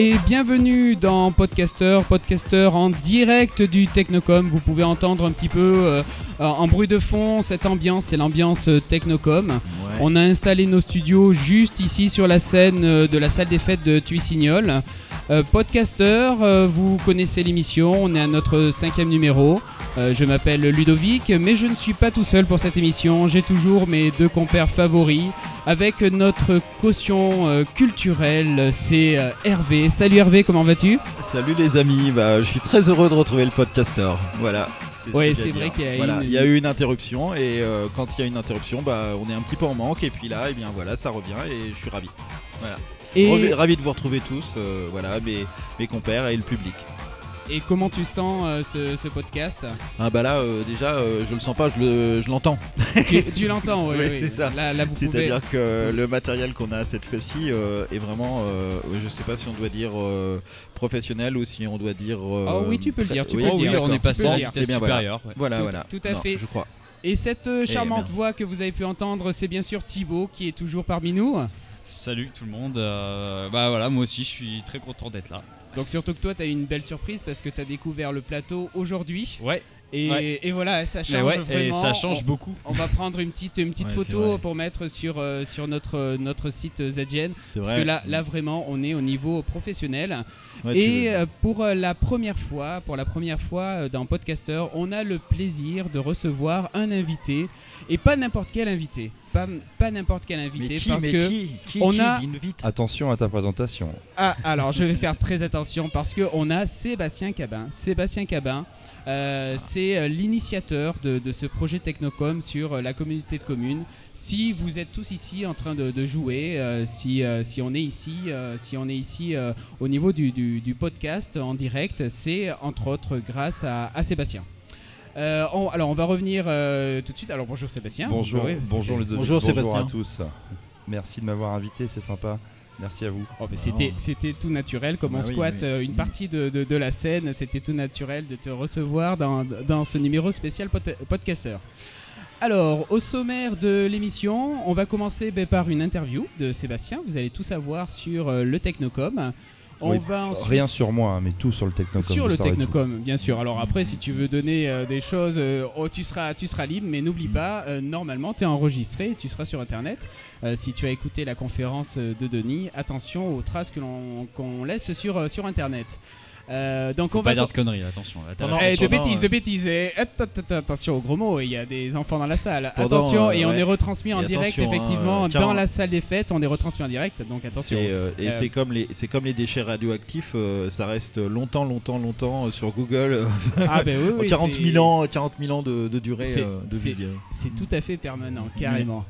et bienvenue dans Podcaster, Podcaster en direct du Technocom. Vous pouvez entendre un petit peu euh, en bruit de fond cette ambiance, c'est l'ambiance euh, Technocom. On a installé nos studios juste ici sur la scène euh, de la salle des fêtes de Tuissignol. podcaster, vous connaissez l'émission, on est à notre cinquième numéro. Je m'appelle Ludovic, mais je ne suis pas tout seul pour cette émission. J'ai toujours mes deux compères favoris avec notre caution culturelle, c'est Hervé. Salut Hervé, comment vas-tu? Salut les amis, bah, je suis très heureux de retrouver le podcaster. Voilà. Oui, c'est vrai qu'il y, y a eu une interruption et euh, quand il y a une interruption, bah, on est un petit peu en manque et puis là, et eh bien voilà, ça revient et je suis ravi. Voilà. Et... Ravi de vous retrouver tous, euh, voilà, mes, mes compères et le public. Et comment tu sens euh, ce, podcast? Ah bah là euh, déjà euh, je le sens pas, je l'entends. tu, l'entends, oui. oui, c'est ça. C'est-à-dire que le matériel qu'on a cette fois-ci est vraiment, je sais pas si on doit dire professionnel ou si on doit dire. oh oui, tu peux le dire. Tu peux le dire. on est passé à la supérieure. Voilà, voilà. Tout à fait. Je crois. Et cette charmante voix que vous avez pu entendre, c'est bien sûr Thibaut qui est toujours parmi nous. Salut tout le monde. bah voilà, moi aussi je suis très content d'être là. Donc surtout que toi, tu as eu une belle surprise parce que tu as découvert le plateau aujourd'hui. Ouais. Et, voilà, ça change Et ça change beaucoup. On va prendre une petite, une petite photo pour mettre sur, euh, sur notre, notre site ZGN. Parce que là, là, vraiment, on est au niveau professionnel. et euh, pour euh, la première fois, pour la première fois dans Podcaster, on a le plaisir de recevoir un invité. Et pas n'importe quel invité. Pas, pas n'importe quel invité. Mais qui, parce que qui, qui, on a... Attention à ta présentation. Ah, alors je vais faire très attention parce qu'on a Sébastien Cabin. Sébastien Cabin. Euh, c'est euh, l'initiateur de, ce projet Technocom sur euh, la communauté de communes. Si vous êtes tous ici en train de, jouer, si, si, on est ici, si on est ici au niveau du, podcast en direct, c'est entre autres grâce à, Sébastien. alors on va revenir tout de suite. Alors bonjour Sébastien. Bonjour, bonjour, bonjour, bonjour à tous. Merci de m'avoir invité, c'est sympa. Merci à vous. Oh, c'était, c'était tout naturel, comme on bah squatte euh, une partie de, de, la scène, c'était tout naturel de te recevoir dans, dans ce numéro spécial podcasteur. Alors, au sommaire de l'émission, on va commencer ben, par une interview de Sébastien. Vous allez tout savoir sur euh, le Technocom. Rien sur moi, hein, mais tout sur le Technocom. Sur le Technocom, bien sûr. Alors après, si tu veux donner euh, des choses, euh, oh, tu, seras, tu seras libre, mais n'oublie pas, euh, normalement, tu es enregistré, tu seras sur Internet. si tu as écouté la conférence de Denis, attention aux traces que l'on qu'on laisse sur, sur Internet. Euh, donc on va pas dire de conneries, attention. Eh, de bêtises, de bêtises. Eh, attention aux gros mots, il y a des enfants dans la salle. attention, et on est retransmis en direct, effectivement, hein, dans la salle des fêtes. On est retransmis en direct, donc attention. Euh, et c'est comme les, c'est comme les déchets radioactifs, euh, ça reste longtemps, longtemps, longtemps sur Google. ah ben oui, oui 40 000 ans, 40 000 ans de, de durée de vie. C'est tout à fait permanent, carrément.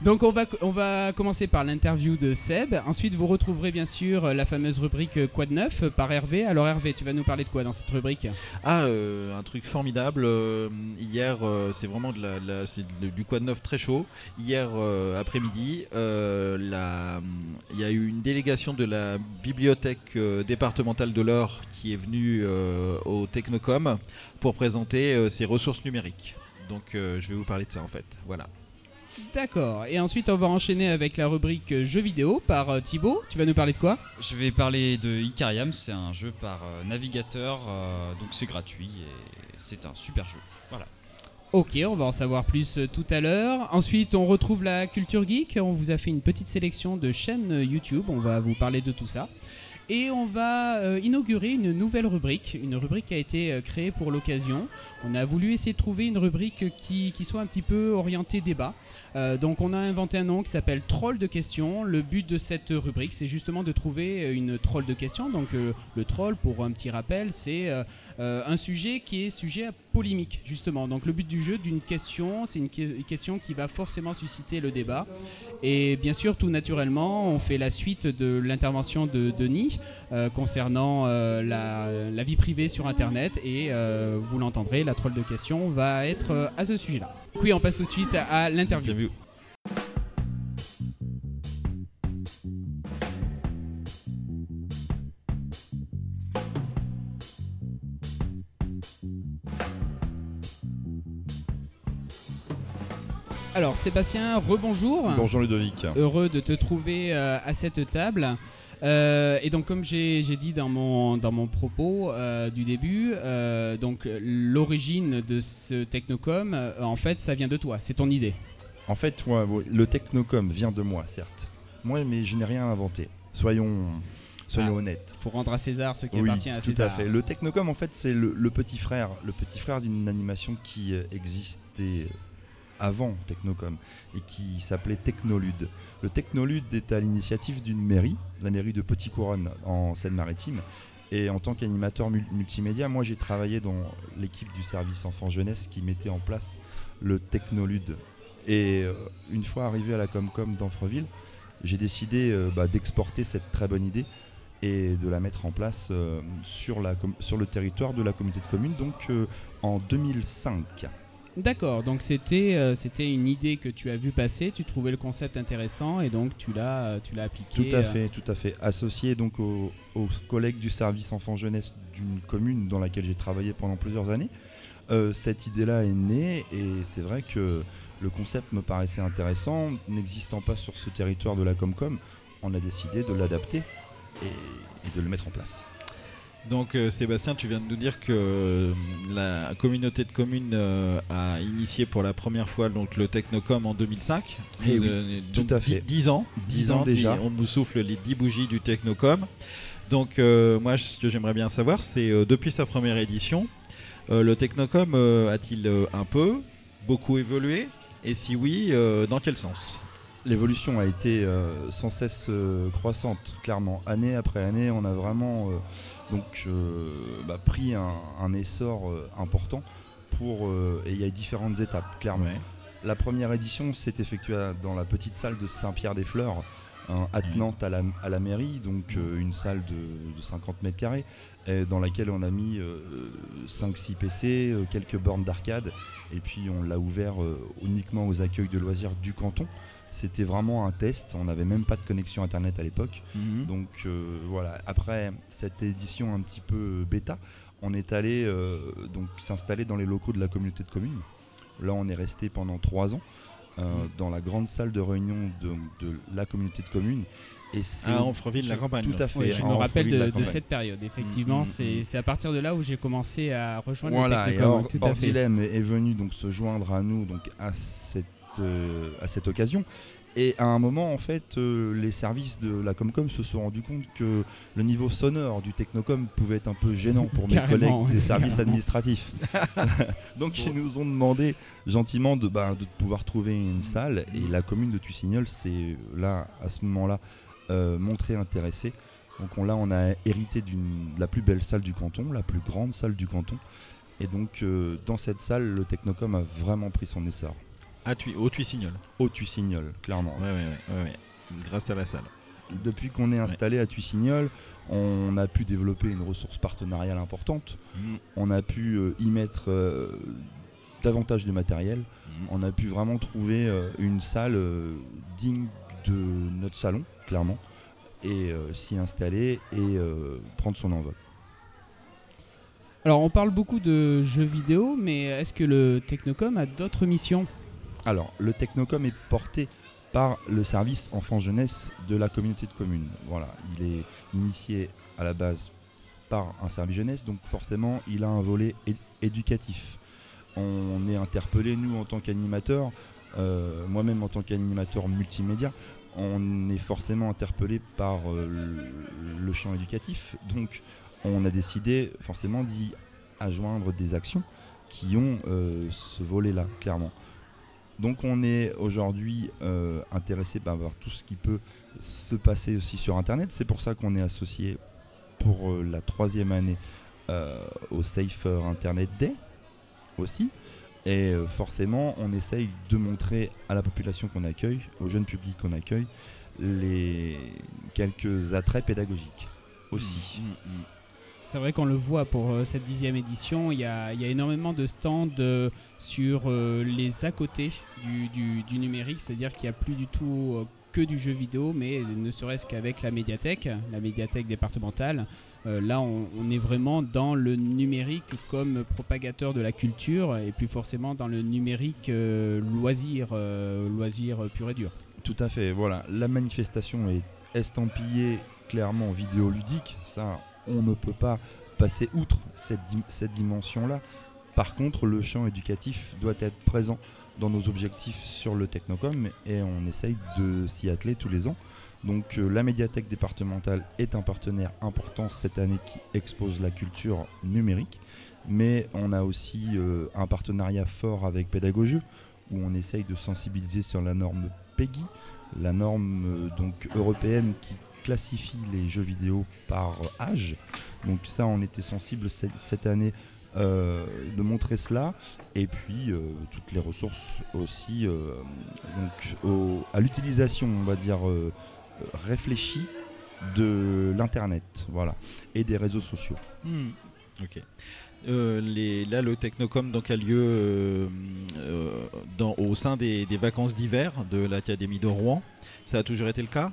Donc on va, on va commencer par l'interview de Seb. Ensuite, vous retrouverez bien sûr la fameuse rubrique Quoi de neuf par Hervé. Alors Hervé, tu vas nous parler de quoi dans cette rubrique? Ah, euh, un truc formidable. Euh, hier, euh, c'est vraiment de la, du de neuf très chaud. Hier après-midi, il y a eu une délégation de la bibliothèque départementale de l'Or qui est venue au Technocom pour présenter ses ressources numériques. Donc je vais vous parler de ça en fait. Voilà. D'accord. Et ensuite, on va enchaîner avec la rubrique jeux vidéo par euh, Thibaut. Tu vas nous parler de quoi? Je vais parler de Icariam. C'est un jeu par euh, navigateur, euh, donc c'est gratuit et c'est un super jeu. Voilà. Ok, on va en savoir plus tout à l'heure. Ensuite, on retrouve la culture geek. On vous a fait une petite sélection de chaînes YouTube. On va vous parler de tout ça. Et on va inaugurer une nouvelle rubrique, une rubrique qui a été créée pour l'occasion. On a voulu essayer de trouver une rubrique qui, soit un petit peu orientée débat. Euh, donc on a inventé un nom qui s'appelle Troll de questions. Le but de cette rubrique, c'est justement de trouver une troll de questions. Donc euh, le troll, pour un petit rappel, c'est euh, un sujet qui est sujet à polémique, justement. Donc le but du jeu d'une question, c'est une, question qui va forcément susciter le débat. Et bien sûr, tout naturellement, on fait la suite de l'intervention de Denis concernant la, la, vie privée sur Internet. Et vous l'entendrez, la troll de questions va être à ce sujet-là. Oui, on passe tout de suite à l'interview. Alors Sébastien, rebonjour. Bonjour Ludovic. Heureux de te trouver euh, à cette table. Euh, et donc comme j'ai dit dans mon, dans mon propos euh, du début, donc l'origine de ce Technocom, en fait, ça vient de toi, c'est ton idée. En fait, ouais, le Technocom vient de moi, certes. Moi, mais je n'ai rien inventé. Soyons, soyons Ah. honnêtes. Faut rendre à César ce qui Oui, appartient à tout César. à fait. Le Technocom, en fait, c'est le, le petit frère, le petit frère d'une animation qui existait avant Technocom et qui s'appelait Technolude. Le Technolude est à l'initiative d'une mairie, la mairie de Petit Couronne en Seine-Maritime. Et en tant qu'animateur mul- multimédia, moi j'ai travaillé dans l'équipe du service enfant-jeunesse qui mettait en place le Technolude. Et euh, une fois arrivé à la Comcom d'Anfreville, j'ai décidé euh, bah, d'exporter cette très bonne idée et de la mettre en place euh, sur, le territoire de la communauté de communes, donc en 2005. D'accord, donc c'était euh, c'était une idée que tu as vu passer, tu trouvais le concept intéressant et donc tu l'as euh, tu l'as appliqué. Tout à euh, fait, tout à fait. Associé donc aux, aux collègues du service enfant-jeunesse d'une commune dans laquelle j'ai travaillé pendant plusieurs années, euh, cette idée-là est née et c'est vrai que le concept me paraissait intéressant. N'existant pas sur ce territoire de la Comcom, on a décidé de l'adapter et, et de le mettre en place. Donc euh, Sébastien, tu viens de nous dire que euh, la communauté de communes euh, a initié pour la première fois donc, le Technocom en 2005. Eh Nous, oui, tout donc à dix- fait. 10 ans. 10 ans déjà. On nous souffle les 10 bougies du Technocom. Donc moi, ce que j'aimerais bien savoir, c'est depuis sa première édition, le Technocom a-t-il un peu, beaucoup évolué? Et si oui, dans quel sens? L'évolution a été euh, sans cesse euh, croissante, clairement. Année après année, on a vraiment euh, donc, bah, pris un, un essor important pour, et il y a différentes étapes, clairement. Ouais. La première édition s'est effectuée dans la petite salle de Saint-Pierre-des-Fleurs, hein, attenante à, la, à la mairie, donc une salle de, de 50 mètres carrés, dans laquelle on a mis 5-6 PC, quelques bornes d'arcade, et puis on l'a ouvert uniquement aux accueils de loisirs du canton. C'était vraiment un test, on n'avait même pas de connexion internet à l'époque. Mhm. Donc euh, voilà, après cette édition un petit peu bêta, on est allé euh, donc s'installer dans les locaux de la communauté de communes. Là, on est resté pendant trois ans euh, Mhm. dans la grande salle de réunion de, de la communauté de communes. Et c'est À Anfreville-la-Campagne. tout à fait. Oui, je me rappelle de, la de campagne. cette période. Effectivement, Mm, mm, c'est c'est à partir de là où j'ai commencé à rejoindre Voilà, le et Technocom. Or- tout à fait. Est venu donc se joindre à nous donc à cette, euh, à cette occasion. Et à un moment, en fait, euh, les services de la Comcom se sont rendus compte que le niveau sonore du Technocom pouvait être un peu gênant pour mes collègues ouais, des services carrément. administratifs. donc ils nous ont demandé gentiment de, bah, de pouvoir trouver une salle. Et la commune de Tussignol s'est là, à ce moment-là, euh, montrée intéressée. Donc on, là, on a hérité de la plus belle salle du canton, la plus grande salle du canton. Et donc, euh, dans cette salle, le Technocom a vraiment pris son essor. À Tui- au Tuissignol. Au Tussignol, clairement. Ouais, ouais, ouais. Grâce à la salle. Depuis qu'on est installé à Tussignol, on a pu développer une ressource partenariale importante. Mhm. On a pu euh, y mettre euh, davantage de matériel. Mhm. On a pu vraiment trouver euh, une salle euh, digne de notre salon, clairement, et euh, s'y installer et euh, prendre son envol. Alors, on parle beaucoup de jeux vidéo, mais est-ce que le Technocom a d'autres missions? Alors, le Technocom est porté par le service enfant-jeunesse de la communauté de communes. Voilà, il est initié à la base par un service jeunesse, donc forcément, il a un volet éducatif. On est interpellé, nous, en tant qu'animateurs, euh, moi-même en tant qu'animateur multimédia, on est forcément interpellé par euh, le, le champ éducatif. Donc, on a décidé forcément d'y adjoindre des actions qui ont euh, ce volet-là, clairement. Donc on est aujourd'hui euh, intéressé par voir tout ce qui peut se passer aussi sur Internet. C'est pour ça qu'on est associé pour euh, la troisième année euh, au Safer Internet Day aussi. Et forcément, on essaye de montrer à la population qu'on accueille, au jeune public qu'on accueille, les quelques attraits pédagogiques aussi. Mhm. Mhm. C'est vrai qu'on le voit pour euh, cette dixième édition, il y a, énormément de stands euh, sur euh, les à côté du, numérique, c'est-à-dire qu'il n'y a plus du tout que du jeu vidéo, mais ne serait-ce qu'avec la médiathèque, la médiathèque départementale. Là, on, est vraiment dans le numérique comme propagateur de la culture et plus forcément dans le numérique loisir, loisir pur et dur. Tout à fait, voilà. La manifestation est estampillée clairement vidéoludique. Ça, on ne peut pas passer outre cette, dim- cette dimension-là. Par contre, le champ éducatif doit être présent dans nos objectifs sur le Technocom et on essaye de s'y atteler tous les ans. Donc euh, la médiathèque départementale est un partenaire important cette année qui expose la culture numérique, mais on a aussi euh, un partenariat fort avec Pédagogieux où on essaye de sensibiliser sur la norme PEGI, la norme euh, donc européenne qui classifie les jeux vidéo par euh, âge. Donc ça, on était sensible cette, année euh, de montrer cela, et puis euh, toutes les ressources aussi à l'utilisation, on va dire réfléchie de l'internet, voilà, et des réseaux sociaux. Hmm, Ok. Là, le Technocom donc, a lieu au sein des, des vacances d'hiver de l'Académie de Rouen. Ça a toujours été le cas?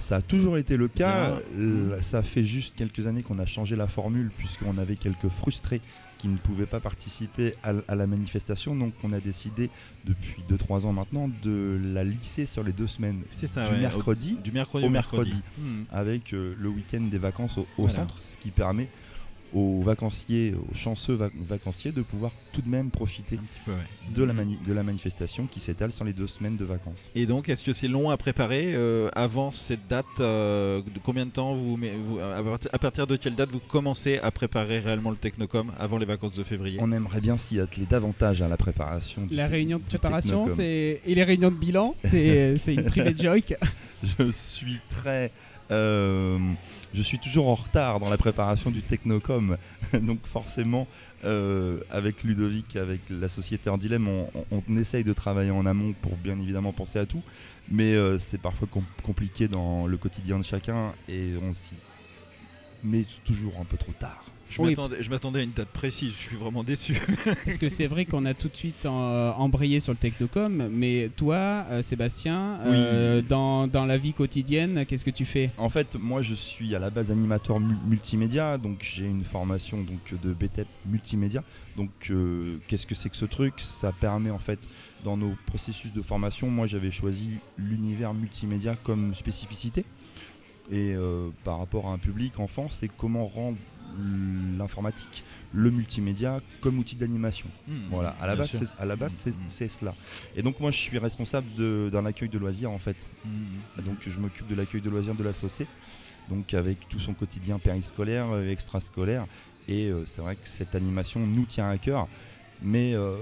Ça a toujours été le cas. Bien. Ça fait juste quelques années qu'on a changé la formule puisqu'on avait quelques frustrés qui ne pouvaient pas participer à, la manifestation. Donc on a décidé depuis 2-3 ans maintenant de la lisser sur les deux semaines. C'est ça, du ouais. mercredi Au- du mercredi au au mercredi. mercredi. Hmm. avec euh, le week-end des vacances au, au Voilà. centre, ce qui permet aux vacanciers, aux chanceux vac- vacanciers de pouvoir tout de même profiter Un petit peu, ouais. de la, de la manifestation qui s'étale sur les deux semaines de vacances. Et donc, est-ce que c'est long à préparer euh, avant cette date euh, de Combien de temps vous, à partir- de quelle date vous commencez à préparer réellement le Technocom avant les vacances de février? On aimerait bien s'y atteler davantage à la préparation. du La réunion de préparation c'est et les réunions de bilan, c'est une private joke. Je suis très. Euh, je suis toujours en retard dans la préparation du Technocom. Donc, forcément, euh, avec Ludovic, avec la société en dilemme, on, essaye de travailler en amont pour bien évidemment penser à tout. Mais euh, c'est parfois com- compliqué dans le quotidien de chacun et on s'y met toujours un peu trop tard. Je Oui. m'attendais- à une date précise, je suis vraiment déçu. Parce que c'est vrai qu'on a tout de suite en- embrayé sur le Technocom, mais toi, euh, Sébastien, euh, dans, dans la vie quotidienne, qu'est-ce que tu fais? En fait, moi je suis à la base animateur mu- multimédia, donc j'ai une formation donc de BTEP multimédia. Donc euh, qu'est-ce que c'est que ce truc? Ça permet en fait dans nos processus de formation, moi j'avais choisi l'univers multimédia comme spécificité. Et euh, par rapport à un public enfant, c'est comment rendre l'informatique, le multimédia comme outil d'animation. Hmm, Voilà, à la base, c'est, à la base c'est, Mm, mm. c'est cela. Et donc moi je suis responsable d'un accueil de loisirs en fait. Donc je m'occupe de l'accueil de loisirs de la SOCé, donc avec tout son quotidien périscolaire, euh, extrascolaire. Et euh, c'est vrai que cette animation nous tient à cœur. Mais euh,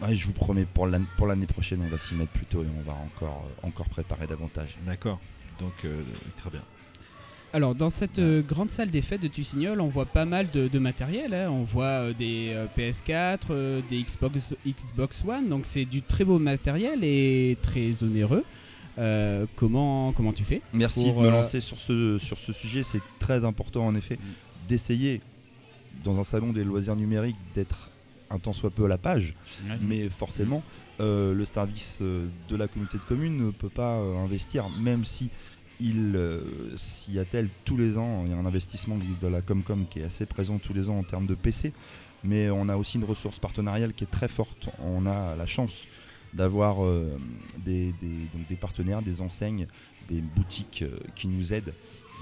ouais, je vous promets, pour l'année, pour l'année prochaine, on va s'y mettre plus tôt et on va encore, encore préparer davantage. D'accord. Donc, euh, très bien. Alors, dans cette euh, grande salle des fêtes de Tussignol, on voit pas mal de, de matériel. hein. On voit euh, des euh, PS4, euh, des Xbox, Xbox One, donc c'est du très beau matériel et très onéreux. Comment, comment tu fais Merci Pour, de me lancer sur ce, sur ce sujet. C'est très important en effet d'essayer, dans un salon des loisirs numériques, d'être un tant soit peu à la page. Mais forcément, euh, le service de la communauté de communes ne peut pas investir, même si il euh, s'y attelle tous les ans. Il y a un investissement de la Comcom qui est assez présent tous les ans en termes de PC, mais on a aussi une ressource partenariale qui est très forte. On a la chance d'avoir euh, des, des- donc des partenaires, des enseignes, des boutiques euh, qui nous aident,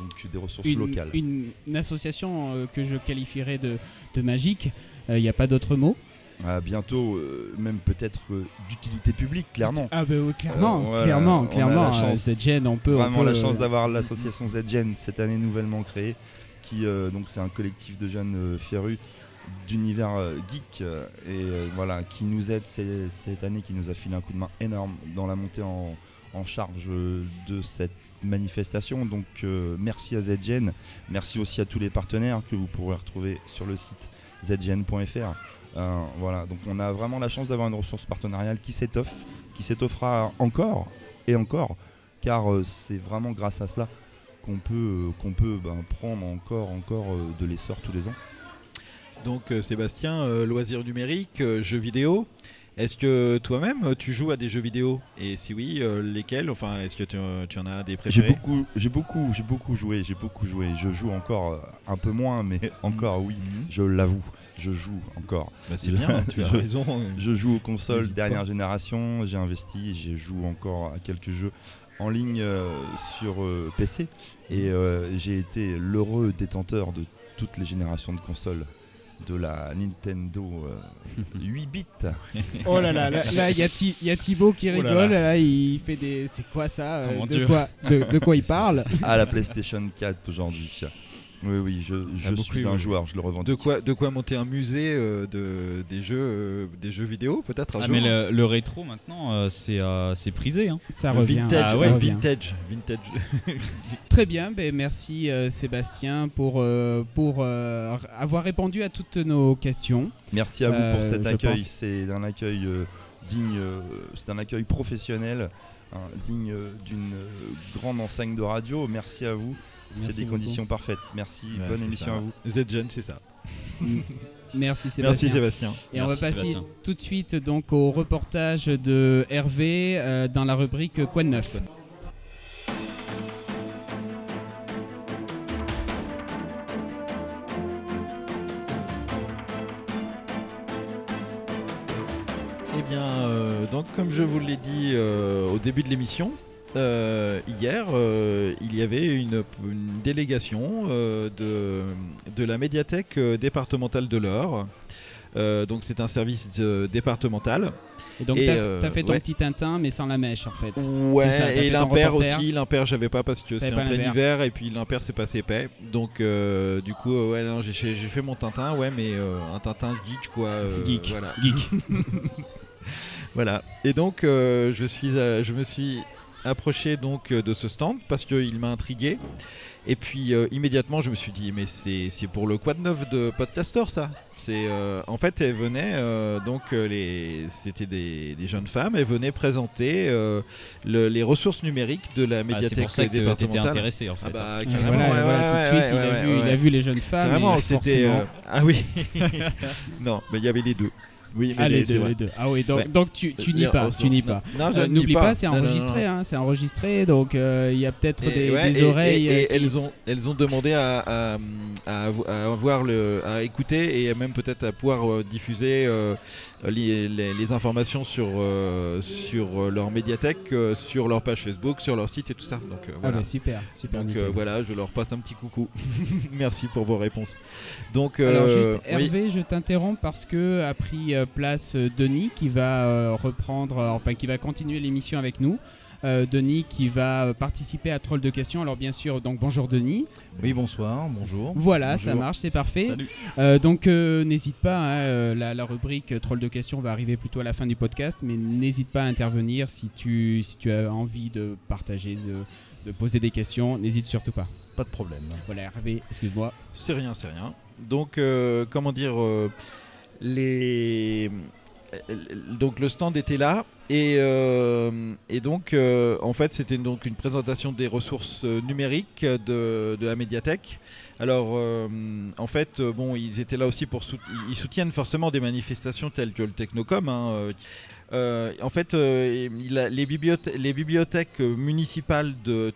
donc des ressources une, locales. une- association que je qualifierais de, de magique, il n'y a pas d'autre mot. À bientôt, euh, même peut-être euh, d'utilité publique, clairement. Ah bah oui, clairement, Euh, voilà, clairement, on clairement. euh, chance- gêne, on peut... on Vraiment peut, la chance euh, d'avoir l'association ZGen cette année nouvellement créée, qui euh, donc c'est un collectif de jeunes euh, férus d'univers euh, geek euh, et euh, voilà qui nous aide cette année, qui nous a filé un coup de main énorme dans la montée en, en charge euh, de cette manifestation. Donc euh, merci à ZGen, merci aussi à tous les partenaires que vous pourrez retrouver sur le site zgn.fr. Euh, voilà, donc on a vraiment la chance d'avoir une ressource partenariale qui s'étoffe, qui s'étoffera encore et encore, car euh, c'est vraiment grâce à cela qu'on peut, euh, qu'on peut ben, prendre encore, encore de l'essor tous les ans. Donc, Sébastien, loisirs numériques, jeux vidéo. Est-ce que toi-même tu joues à des jeux vidéo? Et si oui, euh, lesquels? Enfin, est-ce que tu, tu en as des J'ai préférés? beaucoup, j'ai beaucoup, j'ai beaucoup joué, j'ai beaucoup joué. Je joue encore un peu moins, mais encore oui, Mhm. je l'avoue, je joue encore. Bah, c'est Je- bien, tu as je- raison. Je joue aux consoles dernière génération, j'ai investi, je joue encore à quelques jeux en ligne euh, sur euh, PC et euh, j'ai été l'heureux détenteur de toutes les générations de consoles de la Nintendo euh, 8 bits. Oh là là, là, il y, a y Thibaut qui Oh rigole, là là, là. il fait des... C'est quoi ça euh, Oh de, quoi, de, de quoi il parle à la PlayStation 4 aujourd'hui. Oui, oui, je, je suis eu, un oui. joueur, je le revendique. De quoi, de quoi monter un musée euh, de, des, jeux, euh, des jeux vidéo, peut-être Ah jour mais le, le rétro maintenant euh, c'est euh, c'est prisé hein. Ça Le revient. vintage, Ah ouais, revient. vintage, vintage. Très bien, ben merci euh, Sébastien pour, euh, pour euh, avoir répondu à toutes nos questions. Merci à vous pour cet accueil. pense- C'est un accueil euh, digne, euh, c'est un accueil professionnel, hein, digne d'une grande enseigne de radio. Merci à vous. C'est des beaucoup. conditions parfaites. Merci. Ouais, Bonne émission ça. à vous. Vous êtes jeune, c'est ça. Merci Sébastien. Merci Sébastien. Et on va passer Sébastien. tout de suite donc au reportage de Hervé euh, dans la rubrique Quoi de neuf? Eh bien, euh, donc comme je vous l'ai dit euh, au début de l'émission, euh, hier, euh, il y avait une, une délégation euh, de, de la médiathèque départementale de l'Eure. Euh, donc c'est un service départemental. Et donc t'as fait ton ouais. petit Tintin mais sans la mèche en fait. Ouais, ça, et l'impair aussi. L'impair, j'avais pas parce que c'est en plein hiver et puis l'impair c'est pas épais. Donc du coup, ouais, non, j'ai fait mon Tintin, ouais, mais un Tintin geek quoi. Geek. Voilà. Geek. Voilà. Et donc, je, suis, je me suis approché donc euh, de ce stand parce qu'il m'a intrigué. Et puis euh, immédiatement, je me suis dit, mais c'est pour le quad neuf de Podcaster, ça. C'est euh, en fait, elles venaient euh, donc les, c'était des, des jeunes femmes, elles venaient présenter le- les ressources numériques de la Ah, c'est médiathèque pour ça que départementale. intéressé en fait. Ah bah voilà, ouais, ouais, tout de suite, il, a vu, il a vu les jeunes femmes. Et c'était. Ah oui. non, mais il y avait les deux. Oui, mais Ah, les deux, vrai. les deux. Ah oui, donc, Ouais. donc tu, tu Les n'y pas, ressources- tu n'y pas. Non, je Euh, N'oublie pas, c'est enregistré, hein, c'est enregistré, donc euh, il y a peut-être des, ouais, des et- oreilles. et- et euh, qui- elles, ont, elles ont demandé à, à, à avo- à avoir le, à écouter et même peut-être à pouvoir euh, diffuser euh, les, informations sur, euh, sur euh, leur médiathèque, euh, sur leur page Facebook, sur leur site et tout ça. Donc euh, Ah voilà. bah super, super. Donc euh, voilà, je leur passe un petit coucou. Merci pour vos réponses. Donc Alors juste euh, oui. Hervé, je t'interromps parce que a pris euh, place euh, Denis qui va euh, reprendre, enfin qui va continuer l'émission avec nous. Euh, Denis qui va participer à Troll de questions. Alors bien sûr, donc bonjour Denis. Oui, bonsoir, bonjour. Voilà, ça marche, c'est parfait. Euh, donc euh, n'hésite pas, hein, la, la rubrique Troll de questions va arriver plutôt à la fin du podcast, mais n'hésite pas à intervenir si tu, si tu as envie de partager, de, de poser des questions, n'hésite surtout pas. Pas de problème. Voilà Hervé, excuse-moi. C'est rien, c'est rien. Donc, comment dire, les... donc le stand était là et, euh, donc euh, en fait c'était donc une présentation des ressources euh, numériques de, la médiathèque. Alors en fait bon ils étaient là aussi pour sout- ils soutiennent forcément des manifestations telles que le Technocom. hein, euh, en fait, euh, les, bibliothè- les bibliothèques municipales de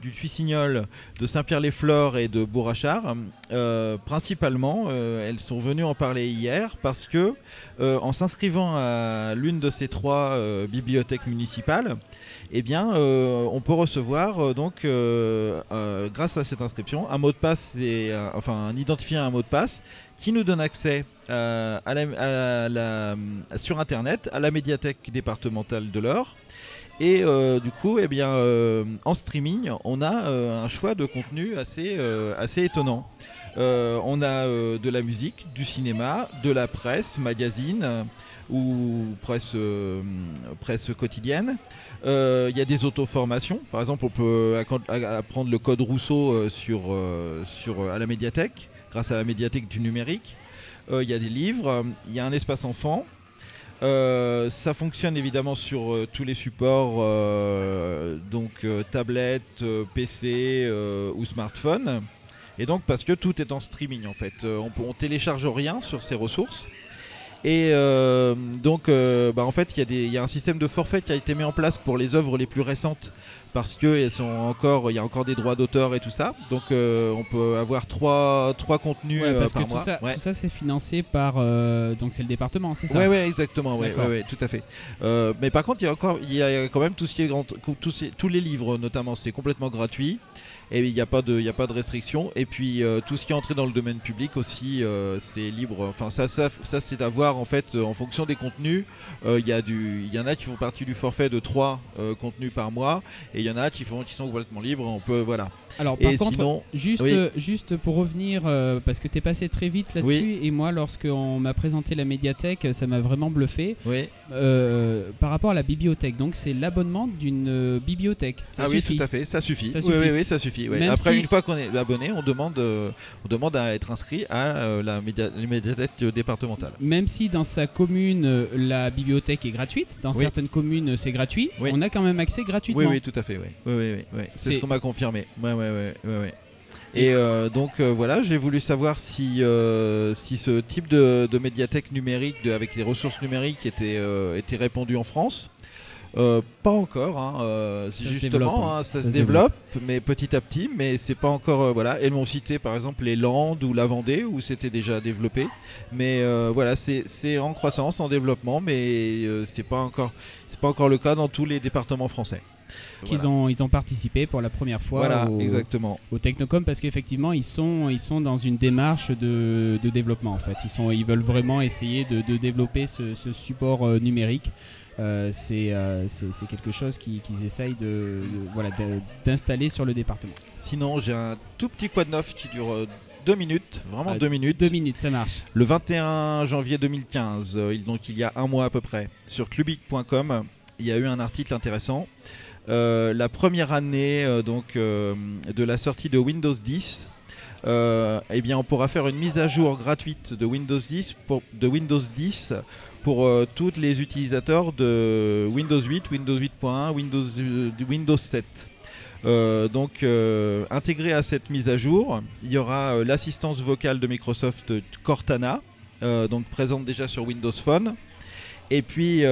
du Tuissignol, de Saint-Pierre-les-Fleurs et de Bourrachard, euh, principalement, elles sont venues en parler hier parce que, en s'inscrivant à l'une de ces trois bibliothèques municipales, eh bien, euh, on peut recevoir euh, donc, euh, grâce à cette inscription, un mot de passe, et, enfin un identifiant, un mot de passe, qui nous donne accès sur Internet à la médiathèque départementale de l'Eure. Et du coup, eh bien, en streaming, on a un choix de contenu assez, assez étonnant. On a de la musique, du cinéma, de la presse, magazine ou presse, euh, presse quotidienne. Euh, Il y a des auto-formations. Par exemple, on peut apprendre le code Rousseau euh, sur, sur, à la médiathèque, grâce à la médiathèque du numérique. Il y a des livres, il y a un espace enfant. Ça fonctionne évidemment sur tous les supports, donc tablette, PC ou smartphone. Et donc parce que tout est en streaming en fait, on, on télécharge rien sur ces ressources. Et euh, donc, euh, bah, en fait, il y, a y un système de forfait qui a été mis en place pour les œuvres les plus récentes parce que elles sont encore, il y a encore des droits d'auteur et tout ça. Donc, euh, on peut avoir trois, trois contenus Ouais, parce que par tout mois. ça, Ouais. tout ça c'est financé par. donc c'est le département, c'est ça ouais, exactement, ouais, ouais, tout à fait. Mais par contre, il y a encore, il y a quand même tout ce qui est grand, tous les livres, notamment, c'est complètement gratuit et il n'y a pas de, il y a pas de restriction. Et puis euh, tout ce qui est entré dans le domaine public aussi, euh, c'est libre. Enfin, ça, ça, ça c'est à voir en fait euh, en fonction des contenus. Il y a du, il y en a qui font partie du forfait de trois euh, contenus par mois et il y en a qui font, qui sont complètement libres. On peut, voilà. Alors par Et contre, sinon, juste, oui. juste pour revenir, parce que tu es passé très vite là-dessus, et moi lorsqu'on m'a présenté la médiathèque, ça m'a vraiment bluffé. oui. Par rapport à la bibliothèque, donc c'est l'abonnement d'une bibliothèque. Ça ah suffit. oui, tout à fait, ça suffit. Ça oui, suffit. oui, oui, ça suffit. Ouais. Après, si- une fois qu'on est abonné, on demande, euh, on demande à être inscrit à euh, la média- la médiathèque départementale. Même si dans sa commune euh, la bibliothèque est gratuite, dans Oui. certaines communes c'est gratuit, Oui. on a quand même accès gratuitement. Oui, oui, tout à fait. Oui, oui, oui, oui, oui. C'est ce qu'on m'a confirmé. Ouais, ouais, ouais, ouais, ouais. Et euh, donc euh, voilà, j'ai voulu savoir si, euh, si ce type de, de médiathèque numérique de- avec les ressources numériques était, était répandu en France. Euh, pas encore, hein, euh, Ça se justement, hein. hein, ça, Ça se se développe, mais petit à petit, mais c'est pas encore. euh, voilà, elles m'ont cité par exemple les Landes ou la Vendée où c'était déjà développé, mais voilà, c'est en croissance, en développement, mais c'est pas encore, c'est pas encore le cas dans tous les départements français. Qu'ils Voilà. ont, ils ont participé pour la première fois Voilà, au, exactement. au Technocom parce qu'effectivement ils sont, ils sont dans une démarche de, de développement en fait. Ils, sont, ils veulent vraiment essayer de, de développer ce, ce support numérique. Euh, c'est euh, c'est- quelque chose qui- qu'ils essayent de, voilà, d'installer sur le département. Sinon, j'ai un tout petit quad neuf qui dure euh, deux minutes, vraiment Ah, deux minutes. Deux minutes, ça marche. Le 21 janvier 2015, euh, il- donc il y a un mois à peu près, sur clubic.com, il y a eu un article intéressant. La première année donc de la sortie de Windows 10, euh, eh bien on pourra faire une mise à jour gratuite de Windows 10 pour, de Windows 10 pour euh, tous les utilisateurs de Windows 8, Windows 8.1, Windows, euh, Windows 7. Euh, donc intégré à cette mise à jour, il y aura l'assistance vocale de Microsoft Cortana, donc présente déjà sur Windows Phone. Et puis,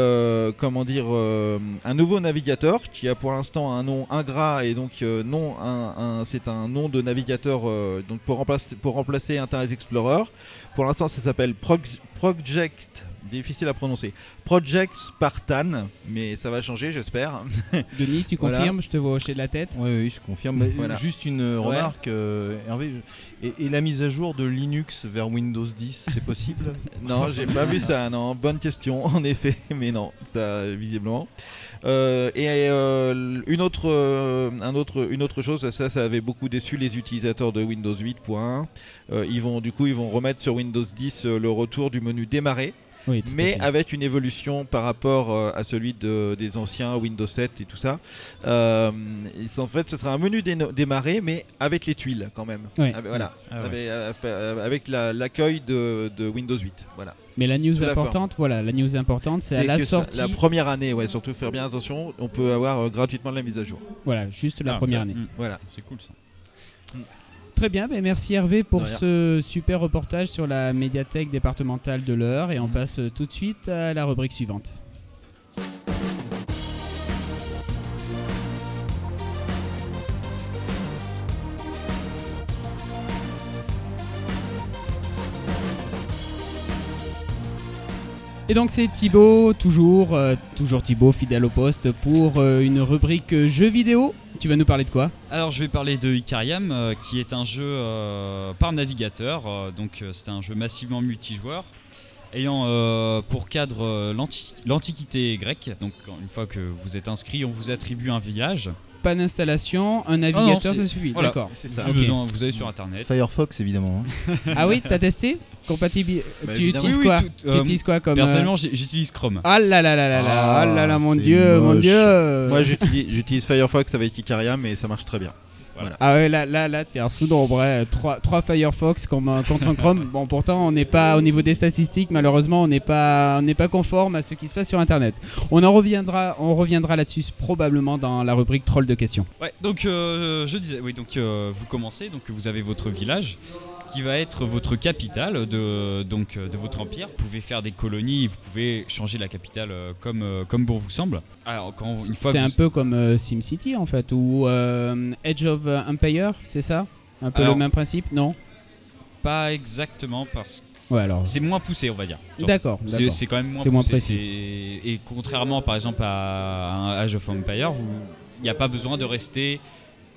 comment dire, un nouveau navigateur qui a pour l'instant un nom ingrat et donc non, un- un- c'est un nom de navigateur donc pour remplacer, pour remplacer Internet Explorer. Pour l'instant, ça s'appelle Proj- Project, difficile à prononcer, Project Spartan, mais ça va changer, j'espère. Denis, tu Voilà. confirmes Je te vois hocher de la tête. Oui, oui, je confirme. Mais Voilà. Juste une euh, remarque, euh, Hervé. Et, et la mise à jour de Linux vers Windows 10, c'est possible Non, j'ai pas vu ça. Non, bonne question, en effet, mais non, ça visiblement. Euh, et euh, une autre, euh, un autre, une autre chose, ça, ça avait beaucoup déçu les utilisateurs de Windows 8.1. Euh, ils vont, du coup, ils vont remettre sur Windows 10 euh, le retour du menu démarrer, Oui, mais avec une évolution par rapport euh, à celui de- des anciens Windows 7 et tout ça. Euh, en fait, ce sera un menu démarrer, mais avec les tuiles quand même. Avec- voilà, Ah ouais. Avec, la- l'accueil de, de Windows 8. Voilà. Mais la news la importante, voilà, la news importante, c'est à la sortie. la première année, ouais, surtout faire bien attention, on peut avoir euh, gratuitement la mise à jour. Voilà, juste la Ah, première année. mm. Voilà. C'est cool ça. Très bien, ben merci Hervé pour ce super reportage sur la médiathèque départementale de l'Eure et on Mhm. passe tout de suite à la rubrique suivante. Et donc c'est Thibaut, toujours, euh, toujours Thibaut, fidèle au poste, pour euh, une rubrique jeux vidéo. Tu vas nous parler de quoi Alors je vais parler de Icariam, euh, qui est un jeu euh, par navigateur. euh, donc euh, c'est un jeu massivement multijoueur, ayant euh, pour cadre euh, l'anti- l'Antiquité grecque. Donc une fois que vous êtes inscrit, on vous attribue un village. Pas d'installation, un navigateur, c'est- ça suffit. voilà. D'accord. C'est ça. Vous allez sur internet. Firefox, évidemment. hein. Ah oui, t'as testé? Compatible. Bah, tu évidemment. utilises Oui, oui, quoi tout- Tu euh, utilises quoi comme euh, Personnellement, j'ai- j'utilise Chrome. Ah là là là là là Ah, Ah là là mon dieu mon moche. dieu Moi, j'utilise Firefox avec Icarium et ça marche très bien. Ah ouais là là là t'es un sous d'ombre ouais. 3, Firefox comme, euh, contre un Chrome Bon pourtant on n'est pas au niveau des statistiques malheureusement on n'est pas on n'est pas conforme à ce qui se passe sur internet On en reviendra on reviendra là-dessus probablement dans la rubrique troll de questions Ouais, donc euh, je disais, oui, donc euh, vous commencez, donc vous avez votre village qui va être votre capitale de, donc, euh, de votre empire. Vous pouvez faire des colonies, vous pouvez changer la capitale euh, comme, euh, comme bon vous semble. Alors, quand, une fois C'est un peu comme euh, SimCity en fait, ou euh, Edge of Empire, c'est ça? Un peu Alors- le même principe Non? Pas exactement, parce que Ouais, alors. c'est moins poussé, on va dire. D'accord, C'est quand même moins poussé, précis. Et contrairement par exemple à un Age of Empire, vous- il n'y a pas besoin de rester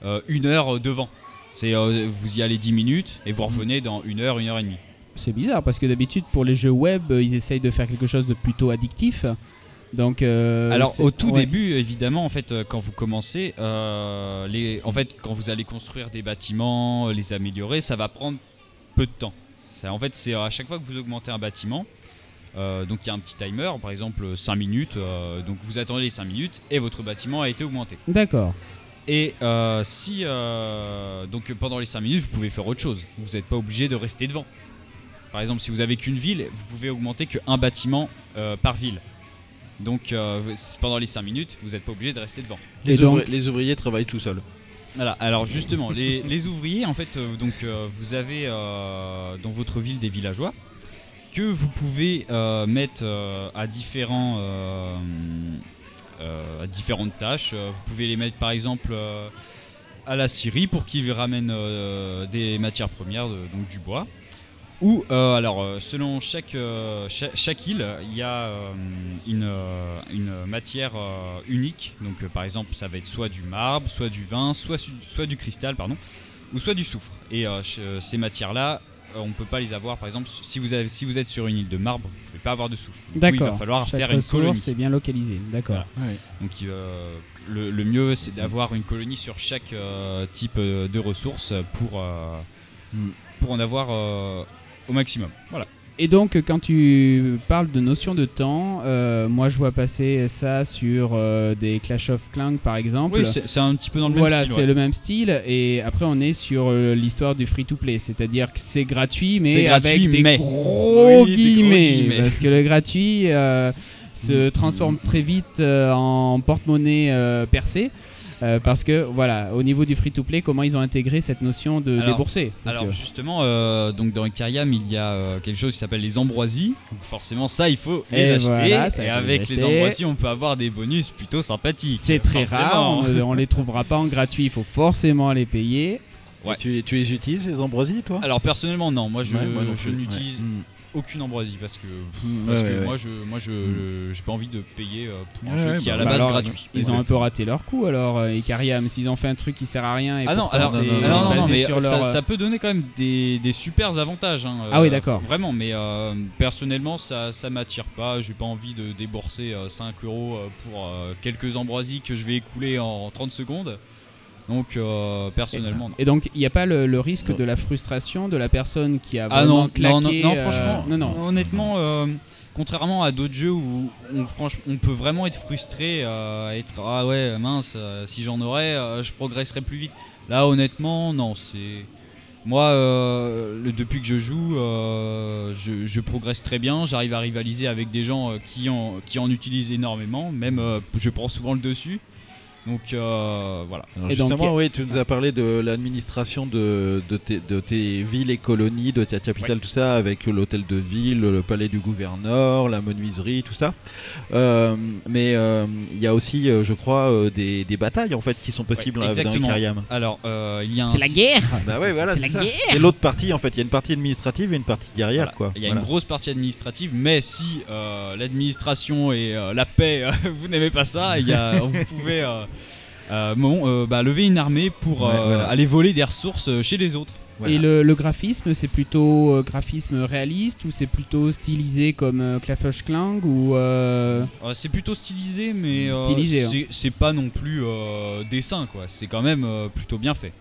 euh, une heure devant. C'est euh, vous y allez 10 minutes et vous revenez dans une heure, une heure et demie. C'est bizarre parce que d'habitude pour les jeux web, euh, ils essayent de faire quelque chose de plutôt addictif. Donc. euh, Alors au tout ouais. début, évidemment, en fait, quand vous commencez, euh, les, en fait, quand vous allez construire des bâtiments, les améliorer, ça va prendre peu de temps. Ça, en fait, c'est à chaque fois que vous augmentez un bâtiment, euh, donc il y a un petit timer, par exemple 5 minutes, donc vous attendez les 5 minutes et votre bâtiment a été augmenté. D'accord. Et euh, si euh, donc pendant les 5 minutes, vous pouvez faire autre chose. Vous n'êtes pas obligé de rester devant. Par exemple, si vous avez qu'une ville, vous pouvez augmenter qu'un bâtiment euh, par ville. Donc euh, pendant les 5 minutes, vous n'êtes pas obligé de rester devant. Les, Et donc- ouvri- les ouvriers travaillent tout seuls. Voilà, alors justement, les, les ouvriers, en fait, euh, donc euh, vous avez euh, dans votre ville des villageois que vous pouvez euh, mettre euh, à différents à différentes tâches. Euh, Vous pouvez les mettre par exemple euh, à la scierie pour qu'ils ramènent euh, des matières premières, donc du bois. Ou euh, alors euh, selon chaque, euh, cha- chaque, île, il y a euh, une, euh, une matière euh, unique. Donc euh, par exemple, ça va être soit du marbre, soit du vin, soit, soit du cristal, pardon, ou soit du soufre. Et euh, euh, ces matières-là, euh, on ne peut pas les avoir. Par exemple, si vous, avez, si vous êtes sur une île de marbre, vous ne pouvez pas avoir de soufre. Coup, D'accord. il va falloir Chaque faire une ressource colonie. est bien localisé. D'accord. Donc euh, le, le mieux c'est d'avoir une colonie sur chaque euh, type euh, de ressources pour, euh, Mm. pour en avoir euh, au maximum. Voilà. Et donc, quand tu parles de notion de temps, euh, moi je vois passer ça sur euh, des Clash of Clans par exemple. Oui, c'est c'est un petit peu dans le voilà, même style. c'est ouais. le même style. Et après, on est sur euh, l'histoire du free-to-play, c'est-à-dire que c'est gratuit, mais C'est gratuit, avec des mais- gros, Oui, des gros guillemets, parce que le gratuit se Mm. transforme très vite en porte-monnaie percée. Euh, parce que voilà, au niveau du free-to-play, comment ils ont intégré cette notion de Alors- débourser? Parce Alors que- justement, euh, donc dans Ikariam, il y a euh, quelque chose qui s'appelle les ambroisies. Donc forcément, ça, il faut les Et acheter. voilà, ça, il et avec les les ambroisies, on peut avoir des bonus plutôt sympathiques. c'est très rare, on, on les trouvera pas en gratuit, il faut forcément les payer. Ouais. Tu, tu les utilises, ces ambroisies, toi? Alors personnellement, non. Moi, je, Ouais, moi non je plus, n'utilise ouais. Aucune ambroisie parce que Mm, Parce ouais, que ouais, moi, je, moi, je, Mm. j'ai pas envie de payer euh, pour un jeu qui est à bah, la base alors, gratuit. Ils ont un peu raté leur coup alors, euh, Ikariam, s'ils ont fait un truc qui sert à rien et Ah non, alors, ça, leur... ça peut donner quand même des, des super avantages. hein, Ah oui, euh, d'accord. Vraiment, mais euh, personnellement, ça, ça m'attire pas. J'ai pas envie de débourser euh, 5 euros euh, pour euh, quelques ambroisies que je vais écouler en 30 secondes. Donc, euh, personnellement, non. Et donc, il n'y a pas le, le risque de la frustration de la personne qui a Ah vraiment non, claqué non, euh, franchement, non, non. honnêtement, euh, contrairement à d'autres jeux où on, peut vraiment être frustré, être ah ouais mince, si j'en aurais, je progresserais plus vite. Là, honnêtement, non, c'est moi le- depuis que je joue, je, je progresse très bien. J'arrive à rivaliser avec des gens qui en qui en utilisent énormément. Même, je prends souvent le dessus. Donc euh, voilà. Alors Et donc, justement, oui, tu nous as parlé de l'administration de, de, tes, de tes villes et colonies, de ta capitale, tout ça, avec l'hôtel de ville, le palais du gouverneur, la menuiserie, tout ça. Euh, mais euh, il y a aussi, euh, je crois, euh, des, des batailles en fait qui sont possibles Ouais, euh, dans. Ikariam. Alors euh, il y a un C'est la guerre Bah ouais, voilà, C'est la ça. guerre C'est l'autre partie en fait. Il y a une partie administrative et une partie guerrière, Voilà. quoi. Il y a Voilà. une grosse partie administrative, mais si euh, l'administration et euh, la paix, euh, vous n'aimez pas ça, il y a, vous pouvez euh, euh, bon, euh, bah, lever une armée pour Ouais, euh, voilà. aller voler des ressources euh, chez les autres. Voilà. Et le, le graphisme, c'est plutôt euh, graphisme réaliste ou c'est plutôt stylisé comme euh, Clash of Clans ou euh, Euh, c'est plutôt stylisé, mais euh, hein. c'est- pas non plus euh, dessin, quoi. C'est quand même euh, plutôt bien fait.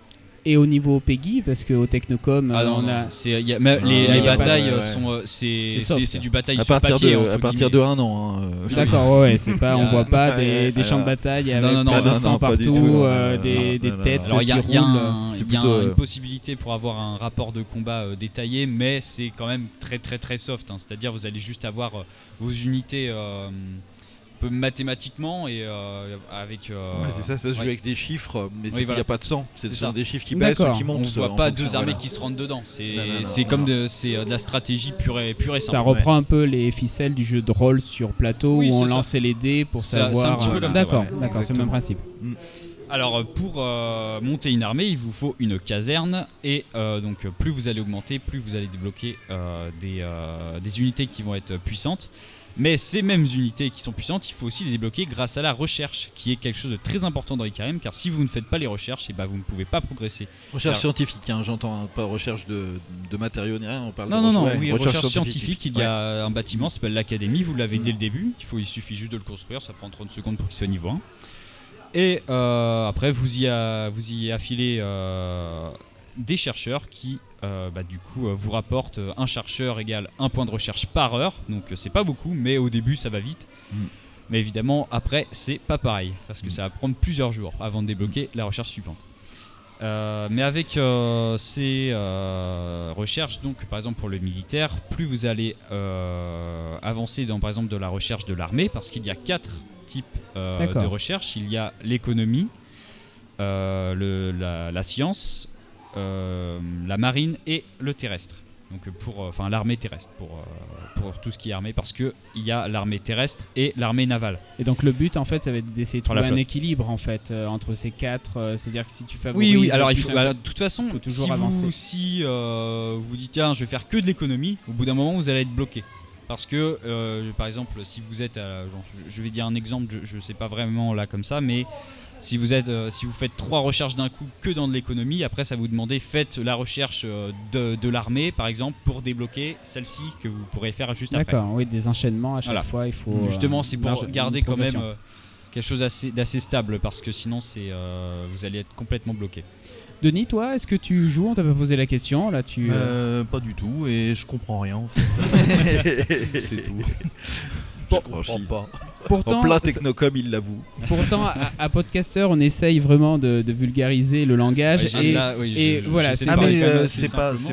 Et au niveau Peggy parce qu'au Technocom Ah euh, non, on non, a c'est- y a- mais Ah, les, les batailles ouais, euh, ouais. sont, euh, c'est du bataille à sur partir papier. de, à partir guillemets. de un an. hein, euh, D'accord, ouais, ouais, c'est pas, on voit pas des, des champs de bataille avec non, non, non, partout, tout, euh, non, des, non, des têtes Alors il y a, y un- y un- une euh, possibilité pour avoir un rapport de combat euh, détaillé, mais c'est quand même très très très soft. hein. C'est-à-dire vous allez juste avoir euh, vos unités euh, peu mathématiquement et euh, avec. euh, Ouais, c'est ça, ça se joue ouais. avec des chiffres, mais Oui, c'est qu'il n'y voilà. a pas de sang. C'est ce des chiffres qui baissent ou D'accord. qui On montent. voit en pas fonction, deux armées voilà. qui se rentrent dedans. C'est comme de, c'est euh, de la stratégie pure et, pure et simple. Ça reprend un peu les ficelles du jeu de rôle sur plateau Oui, où on ça. lançait les dés pour C'est- c'est un savoir. D'accord, d'accord, c'est le même principe. Alors euh, pour euh, monter une armée, il vous faut une caserne et euh, donc plus vous allez augmenter, plus vous allez débloquer euh, des, euh, des unités qui vont être puissantes. Mais ces mêmes unités qui sont puissantes, il faut aussi les débloquer grâce à la recherche, qui est quelque chose de très important dans IKM, car si vous ne faites pas les recherches, et ben vous ne pouvez pas progresser. Recherche Alors- scientifique, hein, j'entends, hein, pas recherche de, de matériaux ni rien, on parle Non, de non, non, recherche- oui, recherche, scientifique, il y Ouais. a un bâtiment, ça s'appelle l'Académie, vous l'avez dès le début, il, faut, il suffit juste de le construire, ça prend 30 secondes pour qu'il soit niveau 1. Et euh, après, vous y, a- vous y affilez euh, des chercheurs qui, euh, bah, du coup, euh, vous rapportent euh, un chercheur égale un point de recherche par heure, donc c'est pas beaucoup, mais au début ça va vite. Mm. Mais évidemment, après, c'est pas pareil, parce que Mm. ça va prendre plusieurs jours avant de débloquer la recherche suivante. Mais avec ces recherches, donc par exemple pour le militaire, plus vous allez avancer dans par exemple de la recherche de l'armée, parce qu'il y a quatre types de recherche. Il y a l'économie, la, la science, la marine et le terrestre. Donc euh, pour, euh, enfin l'armée terrestre pour, euh, pour tout ce qui est armée, parce que il y a l'armée terrestre et l'armée navale. Et donc le but en fait, ça va être d'essayer de trouver un équilibre en fait euh, entre ces quatre. euh, C'est-à-dire que si tu favorises. Oui, oui. Alors, il faut, bah, de toute façon, faut toujours si avancer. vous, si euh, vous dites tiens, je vais faire que de l'économie, au bout d'un moment, vous allez être bloqué. Parce que, euh, par exemple, si vous êtes, à- genre, je vais dire un exemple, je ne sais pas vraiment là comme ça, mais si vous êtes, euh, si vous faites trois recherches d'un coup que dans de l'économie, après ça vous demander faites la recherche euh, de, de l'armée, par exemple, pour débloquer celle-ci que vous pourrez faire juste après. D'accord, oui, des enchaînements à chaque Voilà. fois, il faut. Justement, euh, c'est pour marge- garder quand même euh, quelque chose assez- d'assez stable, parce que sinon, c'est, euh, vous allez être complètement bloqué. Denis, toi, est-ce que tu joues? On t'a pas posé la question, là tu. euh, Euh, pas du tout, et je comprends rien en fait. C'est tout. Je comprends pas. Pourtant, En plein technocom, il l'avoue. pourtant à, à Podcaster, on essaye vraiment de, de vulgariser le langage. Ouais, et... là, oui, et je- voilà, c'est Ah euh,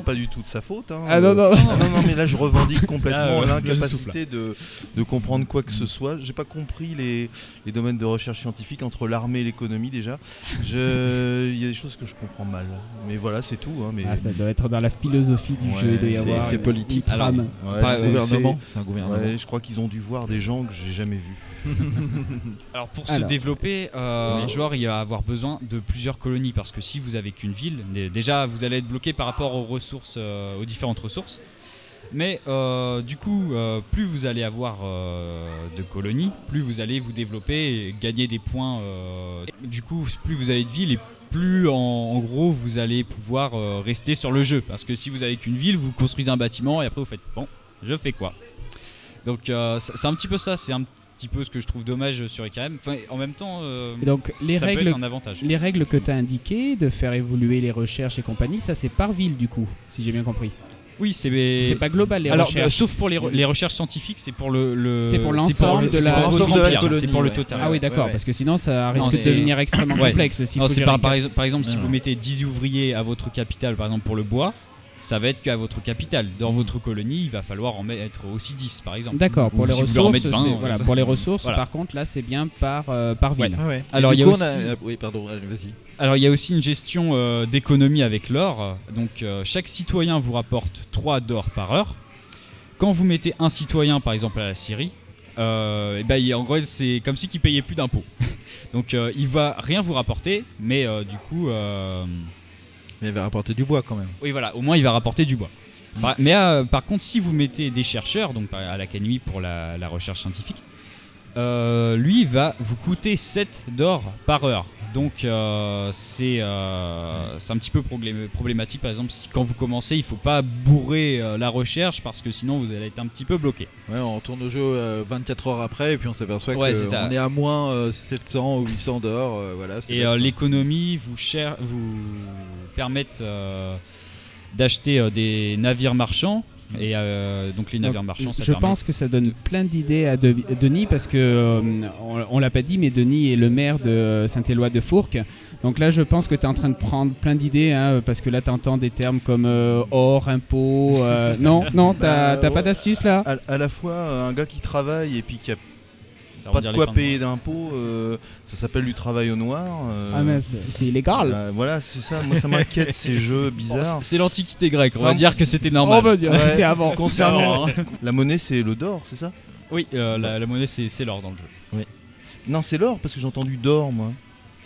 pas, du tout de sa faute. hein. Ah non, non. non, non, mais là je revendique complètement je l'incapacité de, de comprendre quoi que ce soit. J'ai pas compris les, les domaines de recherche scientifique entre l'armée et l'économie déjà. Il y a des choses que je comprends mal. Mais voilà, c'est tout. hein, mais... Ah, ça doit être dans la philosophie du Ouais, jeu, il doit y c'est- avoir c'est politique. c'est- gouvernement, c'est- c'est un gouvernement. Ouais, je crois qu'ils ont dû voir des gens que j'ai jamais vus. Alors pour Alors. se développer, euh, Oui. un joueur il va avoir besoin de plusieurs colonies parce que si vous avez qu'une ville, dé- déjà vous allez être bloqué par rapport aux ressources, euh, aux différentes ressources. Mais euh, du coup, plus vous allez avoir de colonies, plus vous allez vous développer et gagner des points. du coup, plus vous avez de villes et plus en, en gros vous allez pouvoir rester sur le jeu. Parce que si vous avez qu'une ville, vous construisez un bâtiment et après vous faites bon, je fais quoi? Donc euh, c'est c'est un petit peu ça, c'est un petit peu ce que je trouve dommage sur EKM. Enfin, en même temps, euh, donc, les ça peut règles, être un avantage. les règles que tu as indiquées de faire évoluer les recherches et compagnie, ça c'est par ville du coup, si j'ai bien compris. Oui, c'est C'est pas global les Alors, euh, recherches. sauf pour les, re- les recherches scientifiques, c'est pour le, le- C'est pour l'ensemble le- de la- c'est pour le ouais. total. ah oui, d'accord, ouais, ouais. parce que sinon ça risque Non, de devenir extrêmement Ouais. complexe. s'il Non, faut par, exemple- par exemple, si Non, vous mettez 10 ouvriers à votre capitale, par exemple pour le bois, ça va être qu'à votre capitale. Dans votre colonie, il va falloir en mettre aussi 10, par exemple. D'accord, pour Ou les si ressources, mettre 20, c'est- euh, voilà, pour les ressources, par contre là c'est bien par, euh, par ville. Ouais, ouais. Alors, Et il y a aussi- a- Oui, pardon, allez, vas-y. Alors il y a aussi une gestion euh, d'économie avec l'or. Donc euh, chaque citoyen vous rapporte 3 d'or par heure. Quand vous mettez un citoyen par exemple à la Syrie, euh, eh ben, il- en gros c'est comme si qu'il payait plus d'impôts. Donc euh, il va rien vous rapporter, mais euh, du coup, euh, Mais il va rapporter du bois quand même. oui voilà, au moins il va rapporter du bois. Mm. Par- mais euh, par contre si vous mettez des chercheurs, donc à l'académie pour la, la recherche scientifique, euh, lui va vous coûter 7 d'or par heure. Donc euh, c'est euh, c'est un petit peu problém- problématique. Par exemple, si, quand vous commencez, il faut pas bourrer euh, la recherche parce que sinon vous allez être un petit peu bloqué. Ouais, on retourne au jeu euh, 24 heures après et puis on s'aperçoit Ouais, qu'on est à moins euh, 700 ou 800 d'or. euh, voilà, Et l'économie vous, vous euh, d'acheter des navires marchands. Et euh, donc les navires Donc, marchands, ça je permet- pense que ça donne plein d'idées à De- Denis parce que euh, on, on l'a pas dit, mais Denis est le maire de Saint-Éloi de Fourques. Donc là, je pense que tu es en train de prendre plein d'idées hein, parce que là, tu entends des termes comme euh, or, impôt. euh, non, non, t'as Bah, pas d'astuce là? À, à la fois un gars qui travaille et puis qui a pas de quoi payer d'impôts, euh, ça s'appelle du travail au noir. euh, Ah, mais c'est illégal. euh, voilà, c'est ça. Moi, ça m'inquiète ces jeux bizarres. c'est- c'est l'Antiquité grecque, on va Enfin, dire que c'était On normal. va dire, Ouais. c'était avant. Concernant avant, hein. la monnaie, c'est le d'or, c'est ça? Oui, euh, la, la monnaie c'est c'est l'or dans le jeu. Non, c'est l'or parce que j'ai entendu d'or, moi.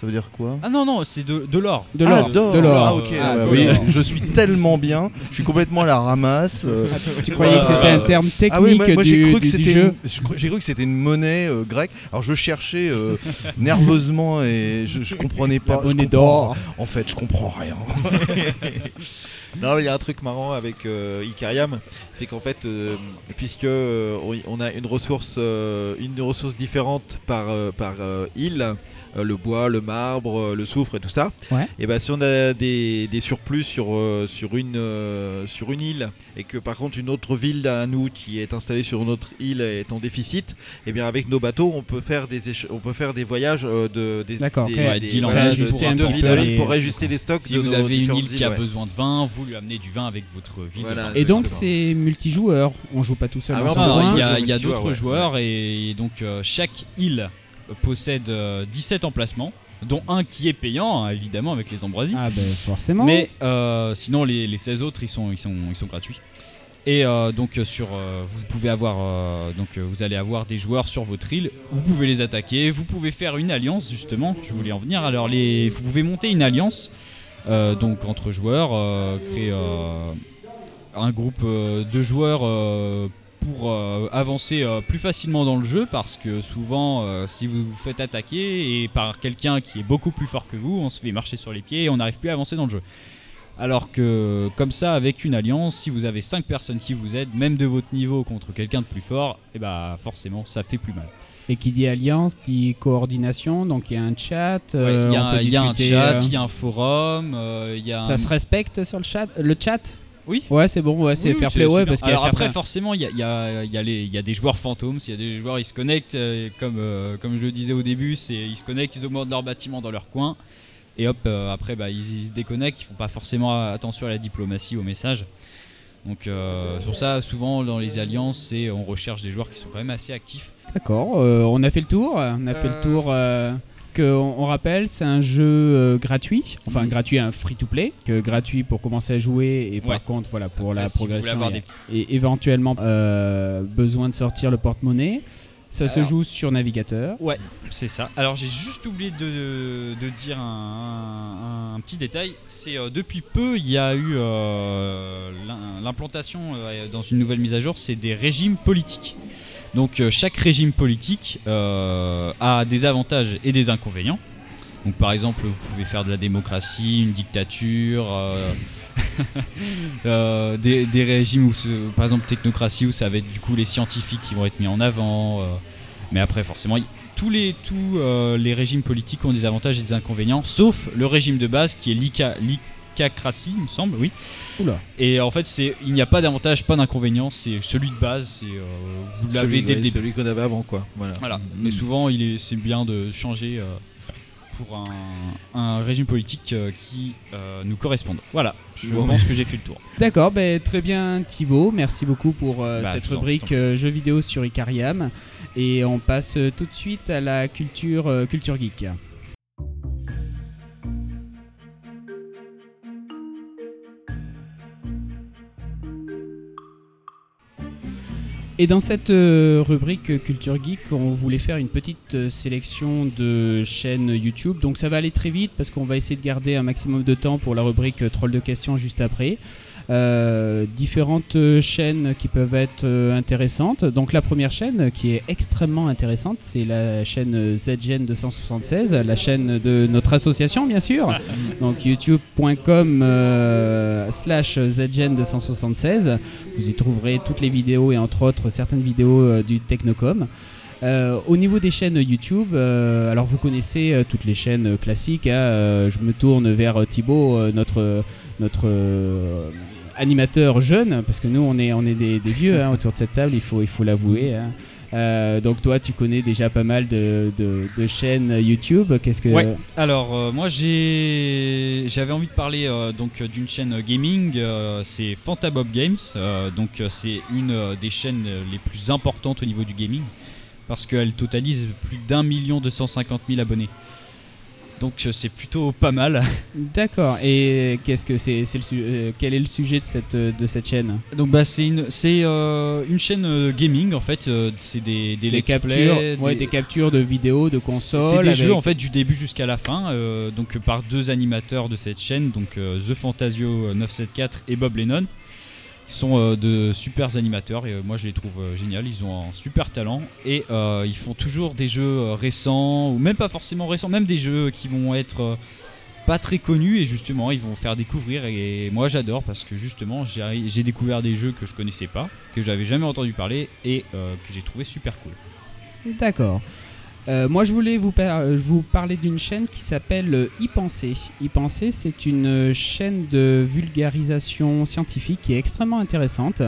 Ça veut dire quoi Ah non, non, c'est de, de l'or. De Ah, l'or. d'or. de l'or. Ah, ok. Ah, ouais, de oui, je suis tellement bien. Je suis complètement à la ramasse. euh. Tu croyais que c'était un terme technique Ah oui, moi, moi, j'ai du, cru que du- du c'était jeu une- j'ai cru que c'était une monnaie euh, grecque. Alors je cherchais euh, nerveusement et je, je comprenais pas. La monnaie d'or. En fait, je comprends rien. Non, mais il y a un truc marrant avec euh, Icarium, c'est qu'en fait, euh, puisque euh, on- a une ressource, euh, une ressource différente par euh, par euh, île, le bois, le marbre, euh, le soufre et tout ça. Ouais. Et ben si on a des, des surplus sur euh, sur une euh, sur une île et que par contre une autre ville à nous qui est installée sur une autre île est en déficit, et bien avec nos bateaux on peut faire des on peut faire des voyages euh, de des, D'accord, des-. Ouais, des voyages de- de ville à pour les- réajuster les stocks. Si de vous nos avez une île qui a ouais. besoin de vin, vous lui amenez du vin avec votre ville. Voilà. Et donc c'est multijoueur. On joue pas tout seul Ah il y a, d'autres ouais. joueurs et donc euh, chaque île possède euh, 17 emplacements, dont un qui est payant, hein, évidemment, avec les ambroisies. Ah ben forcément. Mais euh, sinon, les, les 16 autres, ils sont, ils sont, ils sont gratuits. Et euh, donc euh, sur, euh, vous pouvez avoir, euh, donc euh, vous allez avoir des joueurs sur votre île. Vous pouvez les attaquer. Vous pouvez faire une alliance justement. Je voulais en venir. Alors les, vous pouvez monter une alliance euh, donc entre joueurs, euh, créer euh, un groupe euh, de joueurs euh, pour euh, avancer euh, plus facilement dans le jeu parce que souvent euh, si vous vous faites attaquer et par quelqu'un qui est beaucoup plus fort que vous, on se fait marcher sur les pieds et on n'arrive plus à avancer dans le jeu. Alors que comme ça avec une alliance, si vous avez 5 personnes qui vous aident, même de votre niveau contre quelqu'un de plus fort, et bah forcément ça fait plus mal. Et qui dit alliance dit coordination. Donc il y a un chat. Ouais, Il y, a un- y a chat, il y a un forum, il y a Ça un- se respecte sur le chat. Le chat? Oui. Ouais, c'est bon. Ouais, c'est Oui, fair play. Ouais, parce qu'il y a Alors après, certains- forcément, il y a, il y a- il y a les- il y a des joueurs fantômes. S'il y a des joueurs, ils se connectent, euh, comme, euh, comme je le disais au début, c'est ils se connectent, ils augmentent leur bâtiment dans leur coin. Et hop, euh, après, bah, ils, ils se déconnectent, ils font pas forcément attention à la diplomatie, au message. Donc, euh, sur ça, souvent dans les alliances, c'est on recherche des joueurs qui sont quand même assez actifs. D'accord, euh, on a fait le tour. On a fait le Euh. tour. On, on rappelle, c'est un jeu euh, gratuit, enfin Mhm. gratuit, un free-to-play, que gratuit pour commencer à jouer et par Ouais. contre, voilà, pour la si progression des- et éventuellement euh, besoin de sortir le porte-monnaie. Ça se joue sur navigateur. C'est ça. Alors j'ai juste oublié de, de dire un, un- un petit détail. C'est euh, depuis peu il y a eu euh, l'im- l'implantation euh, dans une nouvelle mise à jour, c'est des régimes politiques. Donc euh, chaque régime politique euh, a des avantages et des inconvénients. Donc par exemple vous pouvez faire de la démocratie, une dictature. euh, des, régimes où, par exemple, technocratie, où ça va être du coup les scientifiques qui vont être mis en avant. mais après, forcément, tous les, tous, les régimes politiques ont des avantages et des inconvénients, sauf le régime de base qui est l'icacratie, il me semble, oui. Oula. Et en fait, c'est, il n'y a pas d'avantage, pas d'inconvénient, c'est celui de base, c'est, euh, vous l'avez Celui- dès le début. Celui qu'on avait avant, quoi. Voilà. Voilà. Mm. Mais souvent, il est, c'est bien de changer euh, pour un, un régime politique euh, qui euh, nous corresponde. Voilà, je Bon. pense que j'ai fait le tour. D'accord, ben, très bien Thibaut, merci beaucoup pour euh, Bah, cette rubrique euh, jeux vidéo sur Icariam. Et on passe tout de suite à la culture, euh, culture geek. Et dans cette euh, rubrique Culture Geek, on voulait faire une petite euh, sélection de chaînes YouTube. Donc ça va aller très vite parce qu'on va essayer de garder un maximum de temps pour la rubrique euh, Troll de questions juste après. Euh, différentes chaînes qui peuvent être euh, intéressantes. Donc la première chaîne qui est extrêmement intéressante, c'est la chaîne ZGN 276, la chaîne de notre association bien sûr. Donc youtube.com euh, slash ZGN 276. Vous y trouverez toutes les vidéos et entre autres certaines vidéos du Technocom. Euh, au niveau des chaînes YouTube, euh, alors vous connaissez euh, toutes les chaînes classiques. hein, je me tourne vers Thibaut, notre, notre euh, animateur jeune, parce que nous on est, on est des, vieux hein, autour de cette table, il faut, il faut l'avouer. hein. Euh, donc toi tu connais déjà pas mal de, de- chaînes YouTube. Qu'est-ce que Ouais. Alors euh, moi j'ai j'avais envie de parler euh, donc d'une chaîne gaming, c'est Fantabob Games. Donc c'est une des chaînes les plus importantes au niveau du gaming parce qu'elle totalise plus d'un million deux cent cinquante mille abonnés. Donc euh, c'est plutôt pas mal. D'accord. Et qu'est-ce que c'est, c'est le su- euh, Quel est le sujet de cette, euh, de cette chaîne? Donc bah c'est une c'est euh, une chaîne gaming en fait. c'est des des, captures, play, ouais, des captures de vidéos, de consoles. C'est des avec- jeux en fait du début jusqu'à la fin, euh, donc par deux animateurs de cette chaîne, donc euh, The Fantasio euh, 974 et Bob Lennon. Ils sont euh, de super animateurs et euh, moi je les trouve euh, géniaux. Ils ont un super talent et ils font toujours des jeux récents ou même pas forcément récents, même des jeux qui vont être pas très connus et justement ils vont faire découvrir et moi j'adore parce que justement j'ai découvert des jeux que je connaissais pas, que j'avais jamais entendu parler et que j'ai trouvé super cool. D'accord. Euh, moi, je voulais euh, vous parler d'une chaîne qui s'appelle euh, y penser. Y penser, c'est une euh, chaîne de vulgarisation scientifique qui est extrêmement intéressante.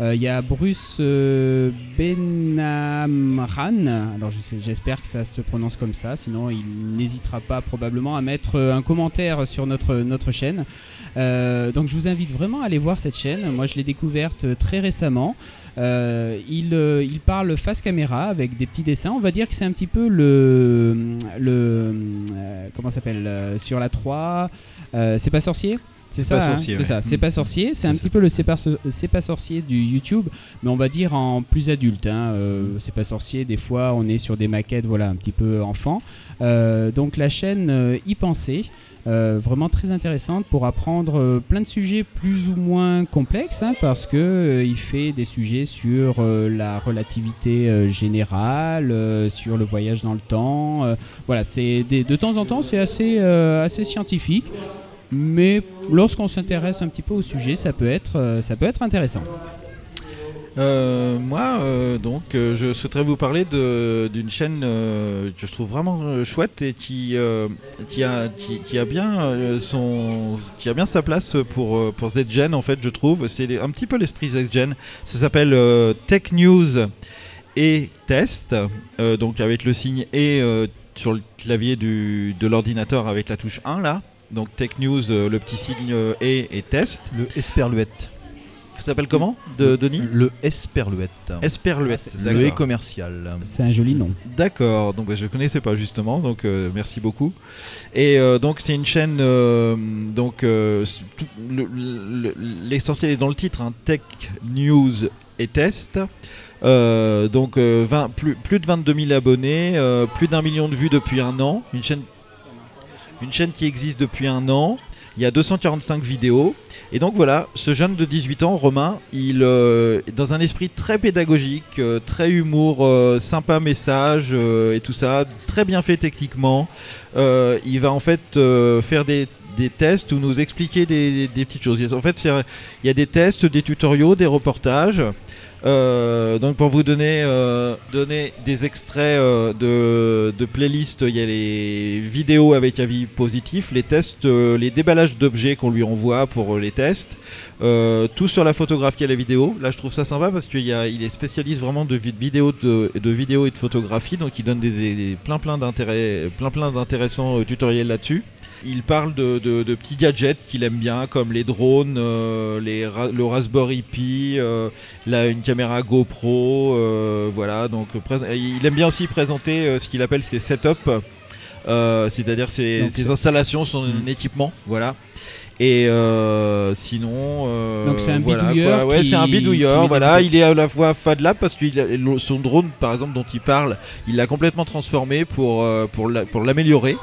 Euh, Il y a Bruce euh, Benamran, alors j'espère que ça se prononce comme ça, sinon il n'hésitera pas probablement à mettre euh, un commentaire sur notre, chaîne. Euh, donc je vous invite vraiment à aller voir cette chaîne. Moi, je l'ai découverte euh, très récemment. Euh, il, euh, il parle face caméra avec des petits dessins. On va dire que c'est un petit peu le. le euh, comment ça s'appelle Sur la 3. euh, c'est pas sorcier? C'est ça, hein? c'est ouais. ça, c'est pas sorcier, c'est un ça. petit peu le c'est pas, sorcier du YouTube, mais on va dire en plus adulte. Hein. Euh, c'est pas sorcier, des fois on est sur des maquettes, voilà, un petit peu enfant. Euh, donc la chaîne euh, y penser, euh, vraiment très intéressante pour apprendre euh, plein de sujets plus ou moins complexes, hein, parce que euh, il fait des sujets sur euh, la relativité générale, sur le voyage dans le temps. voilà, c'est de temps en temps c'est assez assez scientifique. Mais lorsqu'on s'intéresse un petit peu au sujet, ça peut être, ça peut être intéressant. Euh, moi, euh, donc, euh, je souhaiterais vous parler d'une chaîne que je trouve vraiment chouette et qui, a, bien sa place pour, pour ZGen, en fait, je trouve. C'est un petit peu l'esprit ZGen. Ça s'appelle Tech News et Test, donc avec le signe et sur le clavier de l'ordinateur avec la touche 1 là. Donc Tech News, le petit signe et, et Test. Le Esperluette. Ça s'appelle comment, de, Denis Le Esperluette. Esperluette. Ah, Le commercial. C'est un joli nom. D'accord, donc bah, je connaissais pas justement, donc euh, merci beaucoup. Et euh, donc c'est une chaîne, euh, donc euh, c'est tout- le- le- l'essentiel est dans le titre, hein, Tech News et Test. Euh, donc euh, 20 plus, plus de 22 000 abonnés, euh, plus d'un million de vues depuis un an. Une chaîne, une chaîne qui existe depuis un an. Il y a 245 vidéos. Et donc voilà, ce jeune de 18 ans, Romain, il euh, dans un esprit très pédagogique, euh, très humour, euh, sympa message et tout ça, très bien fait techniquement. Il va en fait faire des des tests ou nous expliquer des, des- des petites choses. En fait, il y a des tests, des tutoriaux, des reportages. Euh, donc pour vous donner, euh, donner des extraits euh, de, de playlists, il y a les vidéos avec avis positif, les tests, les déballages d'objets qu'on lui envoie pour les tests, tout sur la photographie et la vidéo. Là je trouve ça sympa parce qu'il est spécialiste vraiment de, vid- vidéos de, de et de photographie, donc il donne des, plein plein d'intérêts, plein plein d'intéressants tutoriels là-dessus. Il parle de, de- de petits gadgets qu'il aime bien, comme les drones, euh, les le Raspberry Pi, euh, là, une caméra GoPro, euh, voilà. Donc, il aime bien aussi présenter ce qu'il appelle ses setups, c'est-à-dire ses, Donc, ses c'est- installations, son Mm. équipement, voilà. Et euh, sinon, euh, Donc c'est un voilà, bidouilleur. Ouais, c'est un bidouilleur. Voilà, il est à la fois Fad Lab parce que son drone, par exemple, dont il parle, il l'a complètement transformé pour pour la- pour l'améliorer.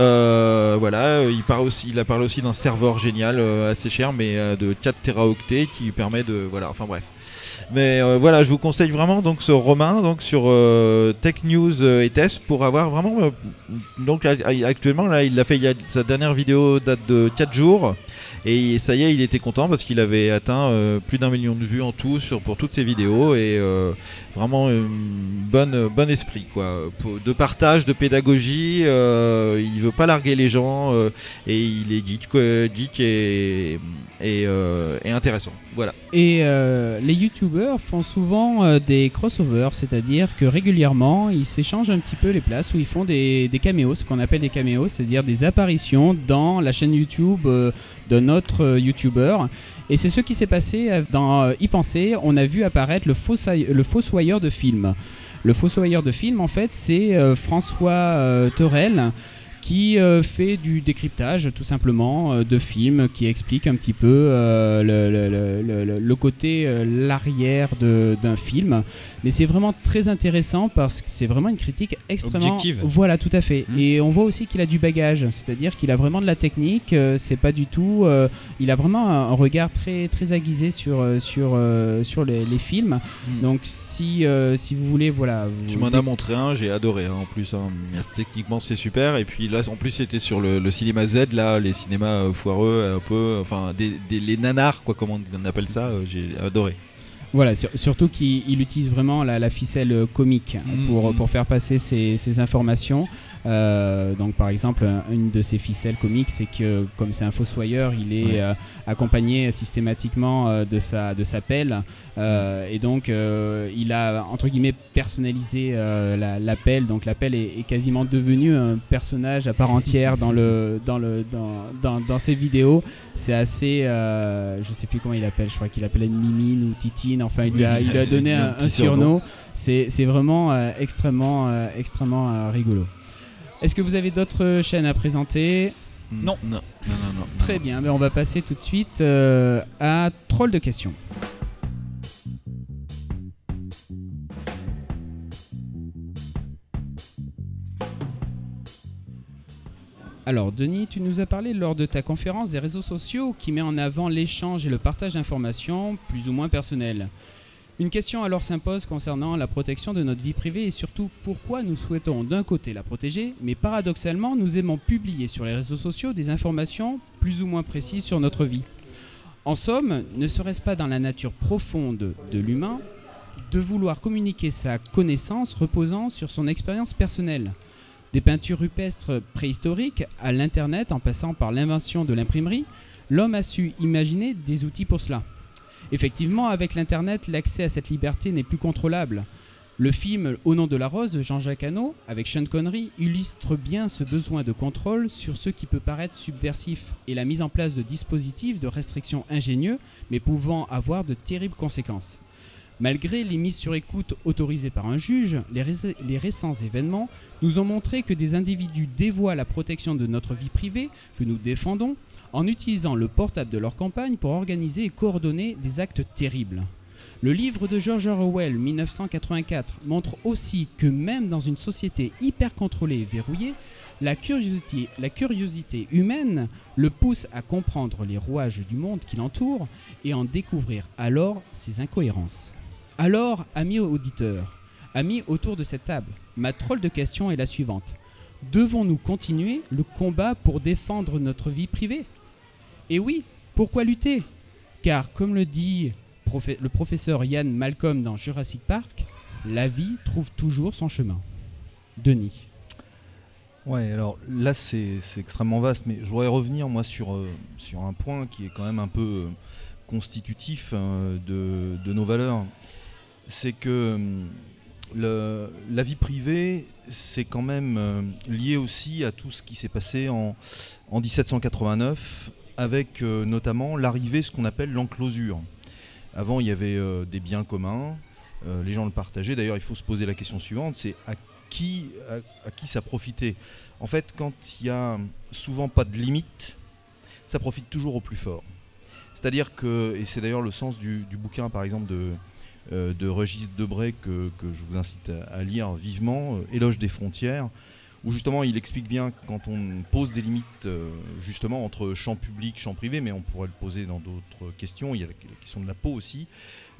Euh, voilà, euh, il parle aussi, a parlé aussi d'un serveur génial, euh, assez cher, mais de 4 téraoctets qui permet de, voilà, enfin bref. Mais voilà, je vous conseille vraiment donc ce Romain donc sur Tech News et Test pour avoir vraiment donc actuellement là il l'a fait a sa dernière vidéo date de 4 jours et ça y est il était content parce qu'il avait atteint euh, plus d'un million de vues en tout sur pour toutes ses vidéos et euh, vraiment un bon esprit quoi. De partage de pédagogie euh, il veut pas larguer les gens et il est geek geek et et, euh, et intéressant voilà Et euh, les youtubeurs font souvent euh, des crossovers, c'est-à-dire que régulièrement ils s'échangent un petit peu les places où ils font des, des caméos, ce qu'on appelle des caméos, c'est-à-dire des apparitions dans la chaîne YouTube d'un autre youtubeur. Et c'est ce qui s'est passé dans Y penser. On a vu apparaître le, fossoyeur de films. Le fossoyeur de film, en fait, c'est François Torel qui euh, fait du décryptage tout simplement euh, de films, qui explique un petit peu euh, le, le- le- le- le côté, l'arrière de- d'un film. Mais c'est vraiment très intéressant parce que c'est vraiment une critique extrêmement... Objective. Voilà, tout à fait. Mm. Et on voit aussi qu'il a du bagage, c'est-à-dire qu'il a vraiment de la technique, c'est pas du tout... il a vraiment un, regard très, très aiguisé sur, sur, sur les, les films. Mm. Donc si, euh, si vous voulez, voilà... Vous Tu m'en as montré un, j'ai adoré hein, en plus. hein. Techniquement, c'est super. Et puis là, en plus, c'était sur le, le cinéma Z, là, les cinémas euh, foireux, un peu, enfin, des, des- les nanars, quoi, comment on appelle ça. euh, j'ai adoré. Voilà, sur- surtout qu'il il utilise vraiment la, la ficelle comique Mhm. pour, pour faire passer ces, ces informations. Euh, donc, par exemple, un- une de ces ficelles comiques, c'est que comme c'est un fossoyeur, il est Ouais. euh, accompagné systématiquement euh, de, sa, de sa pelle. Euh, et donc, il a, entre guillemets, personnalisé la, la pelle. Donc, la pelle est, est quasiment devenue un personnage à part entière dans, le, dans, le, dans, dans, dans ses vidéos. C'est assez. je sais plus comment il appelle, je crois qu'il appelle une mimine ou titine. Enfin, il lui a, il lui a donné un un, surnom. C'est c'est vraiment extrêmement, extrêmement rigolo. Est-ce que vous avez d'autres chaînes à présenter Non. Non, non, non. non, Très bien, ben on va passer tout de suite euh, à Troll de questions. Alors Denis, tu nous as parlé lors de ta conférence des réseaux sociaux qui met en avant l'échange et le partage d'informations plus ou moins personnelles. Une question alors s'impose concernant la protection de notre vie privée et surtout pourquoi nous souhaitons d'un côté la protéger, mais paradoxalement nous aimons publier sur les réseaux sociaux des informations plus ou moins précises sur notre vie. En somme, ne serait-ce pas dans la nature profonde de l'humain de vouloir communiquer sa connaissance reposant sur son expérience personnelle? Des peintures rupestres préhistoriques à l'Internet en passant par l'invention de l'imprimerie, l'homme a su imaginer des outils pour cela. Effectivement, avec l'Internet, l'accès à cette liberté n'est plus contrôlable. Le film Au nom de la rose de Jean-Jacques Hano, avec Sean Connery, illustre bien ce besoin de contrôle sur ce qui peut paraître subversif et la mise en place de dispositifs de restriction ingénieux, mais pouvant avoir de terribles conséquences. Malgré les mises sur écoute autorisées par un juge, les, les récents événements nous ont montré que des individus dévoient la protection de notre vie privée, que nous défendons, en utilisant le portable de leur campagne pour organiser et coordonner des actes terribles. Le livre de George Orwell 1984 montre aussi que même dans une société hyper contrôlée et verrouillée, la curiosité, la curiosité humaine le pousse à comprendre les rouages du monde qui l'entoure et en découvrir alors ses incohérences. Alors, amis auditeurs, amis autour de cette table, ma troll de question est la suivante. Devons-nous continuer le combat pour défendre notre vie privée? Et oui, pourquoi lutter? Car comme le dit le professeur Ian Malcolm dans Jurassic Park, la vie trouve toujours son chemin. Denis. Ouais, alors là c'est extrêmement vaste, mais je voudrais revenir moi sur, euh, sur un point qui est quand même un peu euh, constitutif euh, de, nos valeurs. C'est que le- la vie privée, c'est quand même euh, lié aussi à tout ce qui s'est passé en, en 1789, avec euh, notamment l'arrivée, ce qu'on appelle l'enclosure. Avant, il y avait euh, des biens communs, euh, les gens le partageaient. D'ailleurs, il faut se poser la question suivante, c'est à qui, ça profitait? En fait, quand il y a souvent pas de limite, ça profite toujours au plus fort. C'est-à-dire que, et c'est d'ailleurs le sens du, bouquin par exemple de, Régis Debray que, je vous incite à, lire vivement, Éloge des frontières, où justement il explique bien que quand on pose des limites euh, justement entre champ public, champ privé, mais on pourrait le poser dans d'autres questions, il y a la, question de la peau aussi,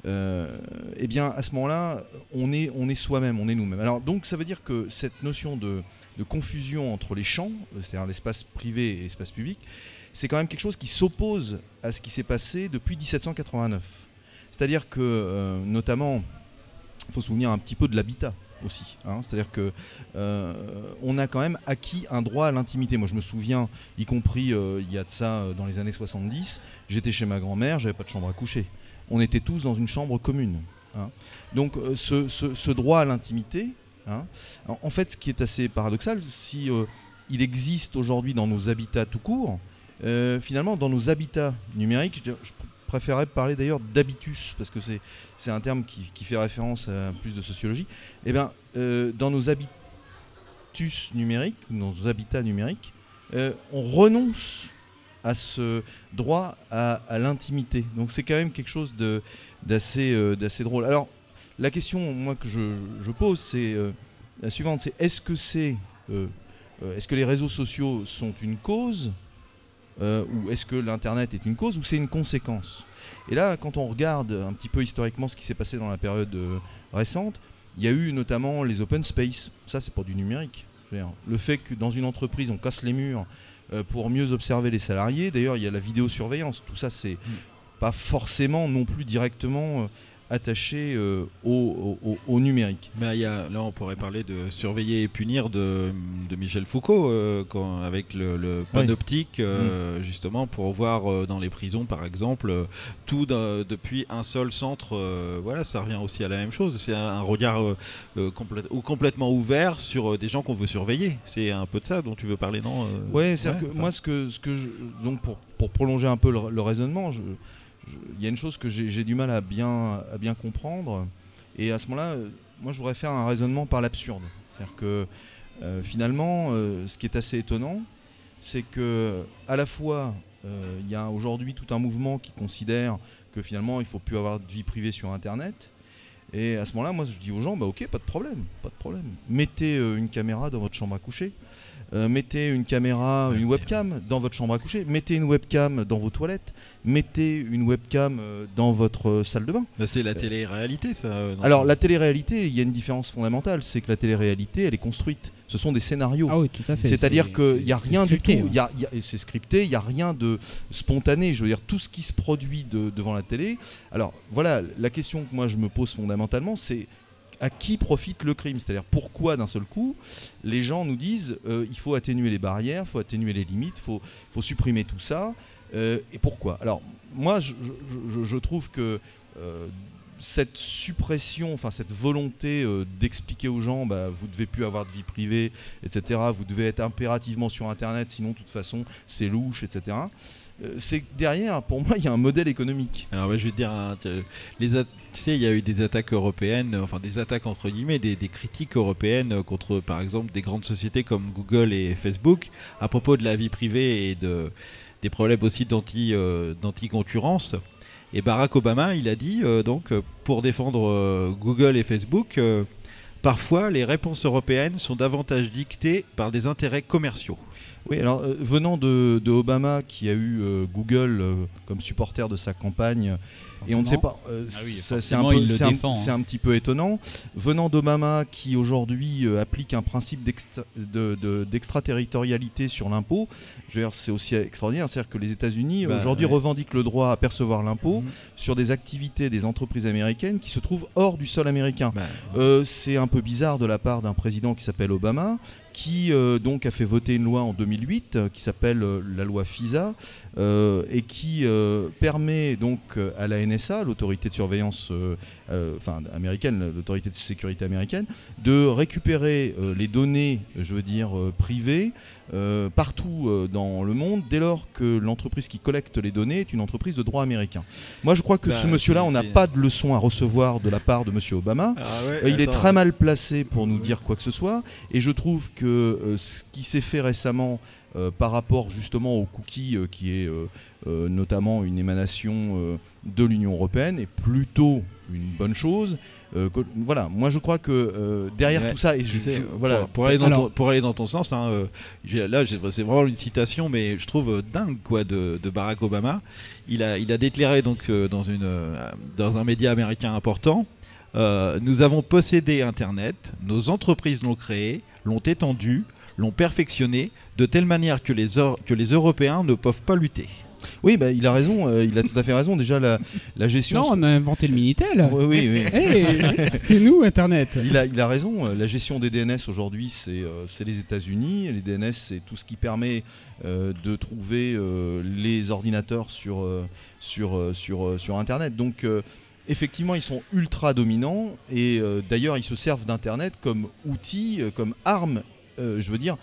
euh, eh bien à ce moment-là, on est, soi-même, on est nous-mêmes. Alors donc ça veut dire que cette notion de, confusion entre les champs, euh, c'est-à-dire l'espace privé et l'espace public, c'est quand même quelque chose qui s'oppose à ce qui s'est passé depuis 1789. C'est-à-dire que, notamment, il faut se souvenir un petit peu de l'habitat aussi. hein. C'est-à-dire que euh, on a quand même acquis un droit à l'intimité. Moi, je me souviens, y compris euh, il y a de ça euh, dans les années 70, j'étais chez ma grand-mère, j'avais pas de chambre à coucher. On était tous dans une chambre commune. hein. Donc, ce, droit à l'intimité, hein, en, fait, ce qui est assez paradoxal, si il existe aujourd'hui dans nos habitats tout court, finalement, dans nos habitats numériques, je, préférerais parler d'ailleurs d'habitus, parce que c'est un terme qui, fait référence à plus de sociologie. Eh bien, euh, dans nos habitus numériques, dans nos habitats numériques, euh, on renonce à ce droit à, l'intimité. Donc c'est quand même quelque chose d'assez euh, d'assez drôle. Alors, la question moi que je, je pose, c'est la suivante, c'est est-ce que c'est... est-ce que les réseaux sociaux sont une cause euh, ou est-ce que l'Internet est une cause ou c'est une conséquence? Et là, quand on regarde un petit peu historiquement ce qui s'est passé dans la période euh, récente, il y a eu notamment les open space. Ça, c'est pour du numérique. Le fait que dans une entreprise, on casse les murs euh, pour mieux observer les salariés. D'ailleurs, il y a la vidéosurveillance. Tout ça, c'est mm. pas forcément non plus directement attaché euh, au, numérique. Mais y a, là, on pourrait parler de surveiller et punir de, Michel Foucault euh, quand, avec le, panoptique, euh, mm. justement, pour voir dans les prisons, par exemple, tout depuis un seul centre. voilà, ça revient aussi à la même chose. C'est un, regard ou complètement ouvert sur des gens qu'on veut surveiller. C'est un peu de ça dont tu veux parler, non Oui, c'est que moi, ce que, ce que je, donc pour, pour prolonger un peu le, le raisonnement, je, il y a une chose que j'ai du mal à bien, comprendre. Et à ce moment-là, euh, moi, je voudrais faire un raisonnement par l'absurde. C'est-à-dire que euh, finalement, euh, ce qui est assez étonnant, c'est que à la fois, il y a aujourd'hui tout un mouvement qui considère que finalement, il ne faut plus avoir de vie privée sur Internet. Et à ce moment-là, moi, je dis aux gens, bah ok, pas de problème, pas de problème. Mettez une caméra dans votre chambre à coucher. Euh, mettez une caméra, une webcam dans votre chambre à coucher, mettez une webcam dans vos toilettes, mettez une webcam euh, dans votre euh, salle de bain. Bah, c'est la télé-réalité, ça. Alors, la télé-réalité, il y a une différence fondamentale, c'est que la télé-réalité, elle est construite. Ce sont des scénarios. Ah oui, tout à fait. C'est-à-dire qu'il n'y a rien du tout. c'est scripté, il n'y a rien de spontané. Je veux dire, tout ce qui se produit devant la télé. Alors, voilà, la question que moi je me pose fondamentalement, c'est à qui profite le crime C'est-à-dire pourquoi d'un seul coup les gens nous disent euh, il faut atténuer les barrières, il faut atténuer les limites, il faut, supprimer tout ça. Euh, et pourquoi? Alors moi je, trouve que euh, cette suppression, enfin cette volonté d'expliquer aux gens, bah, vous devez plus avoir de vie privée, etc. Vous devez être impérativement sur Internet, sinon de toute façon c'est louche, etc. Euh, c'est derrière, pour moi, il y a un modèle économique. Alors, je vais te dire, hein, tu sais, il y a eu des attaques européennes, enfin des attaques entre guillemets, des, critiques européennes contre, par exemple, des grandes sociétés comme Google et Facebook à propos de la vie privée et de, des problèmes aussi euh, d'anti-concurrence. et Barack Obama, il a dit, euh, donc, pour défendre Google et Facebook, parfois les réponses européennes sont davantage dictées par des intérêts commerciaux. Oui, alors euh, venant de, Obama qui a eu euh, Google euh, comme supporter de sa campagne, et on ne sait pas, c'est un, un, petit peu étonnant. Venant d'Obama qui aujourd'hui applique un principe d'extraterritorialité sur l'impôt, c'est aussi extraordinaire. C'est-à-dire que les États-Unis bah, aujourd'hui revendiquent le droit à percevoir l'impôt mhm. sur des activités des entreprises américaines qui se trouvent hors du sol américain. Bah, c'est un peu bizarre de la part d'un président qui s'appelle Obama qui euh, donc a fait voter une loi en 2008 euh, qui s'appelle euh, la loi FISA et qui permet donc à la NSA, l'autorité de surveillance enfin américaine, l'autorité de sécurité américaine, de récupérer les données, je veux dire privées, partout dans le monde, dès lors que l'entreprise qui collecte les données est une entreprise de droit américain. Moi, je crois que ce bah, monsieur-là, on n'a pas de leçon à recevoir de la part de monsieur Obama. Ah il est très mal placé pour nous dire quoi que ce soit, et je trouve que euh, ce qui s'est fait récemment euh, par rapport justement aux cookies, euh, qui est notamment une émanation de l'Union européenne, est plutôt une bonne chose. voilà, moi je crois que derrière tout ça, et je, sais, voilà, pour, aller dans ton, pour, aller dans ton, sens, hein, là c'est vraiment une citation, mais je trouve dingue quoi de, Barack Obama. Il a, il a déclaré donc dans, une, dans un média américain important. nous avons possédé Internet, nos entreprises l'ont créé, l'ont étendu, l'ont perfectionné, de telle manière que les, que les Européens ne peuvent pas lutter. Oui, bah, il a raison, euh, il a tout à fait raison. Déjà, la, la gestion. Non, on a inventé le Minitel. Oui, oui, oui. C'est nous, Internet. Il a, il a raison. Euh, la gestion des DNS aujourd'hui, c'est euh, les États-Unis. Les DNS, c'est tout ce qui permet de trouver les ordinateurs sur, sur, sur, sur Internet. Donc, effectivement, ils sont ultra dominants et d'ailleurs, ils se servent d'Internet comme outil, comme arme, je veux dire,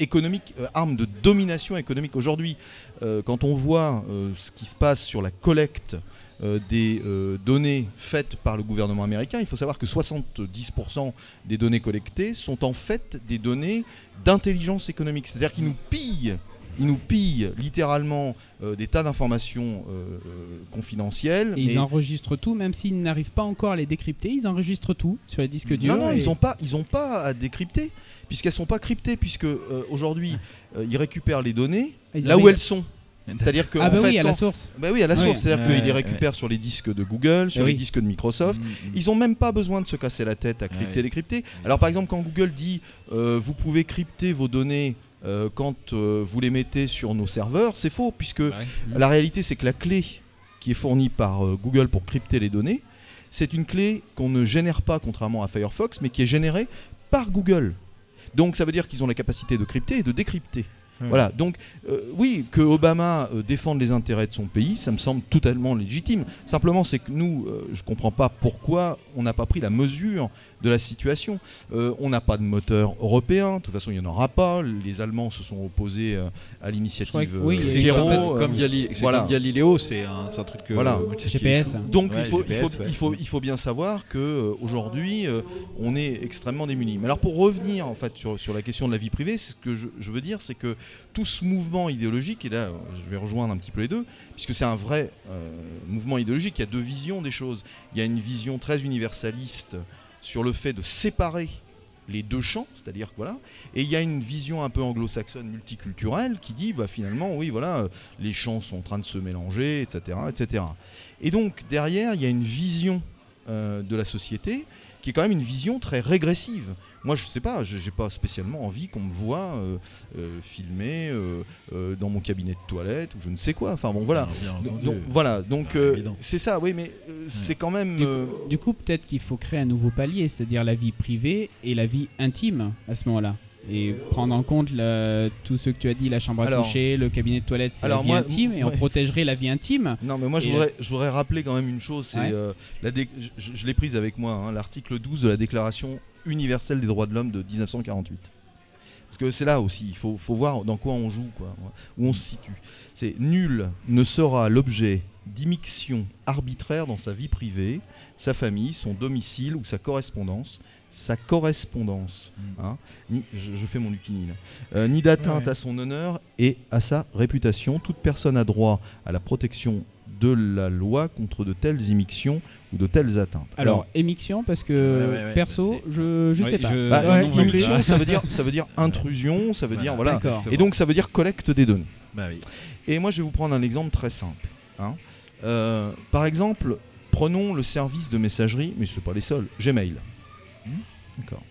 euh, arme de domination économique. Aujourd'hui, euh, quand on voit euh, ce qui se passe sur la collecte des données faites par le gouvernement américain, il faut savoir que 70% des données collectées sont en fait des données d'intelligence économique. C'est-à-dire qu'ils nous pillent. Ils nous pillent littéralement euh, des tas d'informations euh, euh, confidentielles. Et ils enregistrent tout, même s'ils n'arrivent pas encore à les décrypter, ils enregistrent tout sur les disques durs. Non, non, et- ils n'ont pas, ils ont pas à décrypter, puisqu'elles sont pas cryptées, puisque euh, aujourd'hui, euh, ils récupèrent les données Ah, ils là où elles sont. C'est-à-dire que Ah en bah fait, oui, à la source. bah oui, à la source, c'est-à-dire qu'ils les ouais, récupèrent sur les disques de Google, sur Eh les disques de Microsoft. Mm, mm. Ils ont même pas besoin de se casser la tête à crypter, Ouais. décrypter. Alors par exemple, quand Google dit euh, vous pouvez crypter vos données euh, quand euh, vous les mettez sur nos serveurs, c'est faux, puisque Ouais. la réalité c'est que la clé qui est fournie par euh, Google pour crypter les données, c'est une clé qu'on ne génère pas contrairement à Firefox, mais qui est générée par Google. Donc ça veut dire qu'ils ont la capacité de crypter et de décrypter. Ouais. Voilà, donc euh, oui, que Obama euh, défende les intérêts de son pays, ça me semble totalement légitime. Simplement, c'est que nous, euh, je comprends pas pourquoi on n'a pas pris la mesure de la situation. Euh, on n'a pas de moteur européen, de toute façon, il n'y en aura pas. Les Allemands se sont opposés euh, à l'initiative oui, euh, comme, euh, comme Gali- c'est voilà. Galileo, c'est un, un truc. Voilà. GPS. Donc Ouais, il, faut, GPS, il, faut, ouais. il, faut, il faut bien savoir que euh, aujourd'hui euh, on est extrêmement démunis. Mais alors pour revenir en fait sur, sur la question de la vie privée, ce que je, je veux dire, c'est que tout ce mouvement idéologique, et là je vais rejoindre un petit peu les deux, puisque c'est un vrai euh, mouvement idéologique, il y a deux visions des choses. Il y a une vision très universaliste sur le fait de séparer les deux champs, c'est-à-dire voilà, et il y a une vision un peu anglo-saxonne multiculturelle qui dit bah finalement oui voilà euh, les champs sont en train de se mélanger, etc., etc. Et donc derrière, il y a une vision euh, de la société qui est quand même une vision très régressive. Moi, je sais pas, je- j'ai pas spécialement envie qu'on me voit euh, euh, filmer euh, euh, dans mon cabinet de toilette ou je ne sais quoi. Enfin bon, voilà. Bien Donc, voilà, donc Ah, euh, c'est ça, oui, mais euh, c'est quand même. Du coup, euh, du coup, peut-être qu'il faut créer un nouveau palier, c'est-à-dire la vie privée et la vie intime à ce moment-là. Et prendre en compte le- tout ce que tu as dit, la chambre à Alors- coucher, le cabinet de toilette, c'est la vie moi, intime, et on protégerait la vie intime. Non, mais moi je Et voudrais, je voudrais rappeler quand même une chose, c'est Ouais. euh, la je, je l'ai prise avec moi, hein, l'article 12 de la Déclaration universelle des droits de l'homme de 1948. Parce que c'est là aussi, il faut, faut voir dans quoi on joue, quoi, où on se situe. C'est nul ne sera l'objet d'immixtion arbitraire dans sa vie privée, sa famille, son domicile ou sa correspondance. Sa correspondance, Mm. hein, ni, je, je fais mon Lucini là. Euh, ni d'atteinte Ouais. à son honneur et à sa réputation. Toute personne a droit à la protection de la loi contre de telles immixtions ou de telles atteintes. Alors, émiction, parce que Ouais, ouais, ouais, perso, bah, je, je Ouais, sais pas. je- bah, non, non immixtion, ça veut dire, ça veut dire intrusion, ça veut dire voilà. D'accord. Et donc ça veut dire collecte des données. Bah oui. Et moi, je vais vous prendre un exemple très simple. hein. Euh, par exemple, prenons le service de messagerie, mais ce n'est pas les seuls, Gmail. Hmm. D'accord.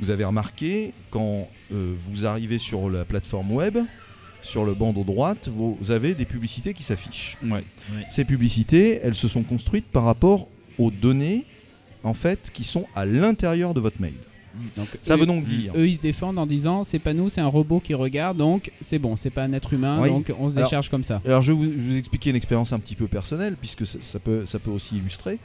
Vous avez remarqué, quand euh, vous arrivez sur la plateforme web, sur le bandeau droite, vous avez des publicités qui s'affichent. Ouais. Ces publicités, elles se sont construites par rapport aux données en fait qui sont à l'intérieur de votre mail. Donc, Ça eux- veut donc dire Eux, ils se défendent en disant c'est pas nous, c'est un robot qui regarde, donc c'est bon, c'est pas un être humain, Oui. donc on se Alors- décharge comme ça. Alors je vais vous, je vais vous expliquer une expérience un petit peu personnelle, puisque ça, ça peut, ça peut aussi illustrer.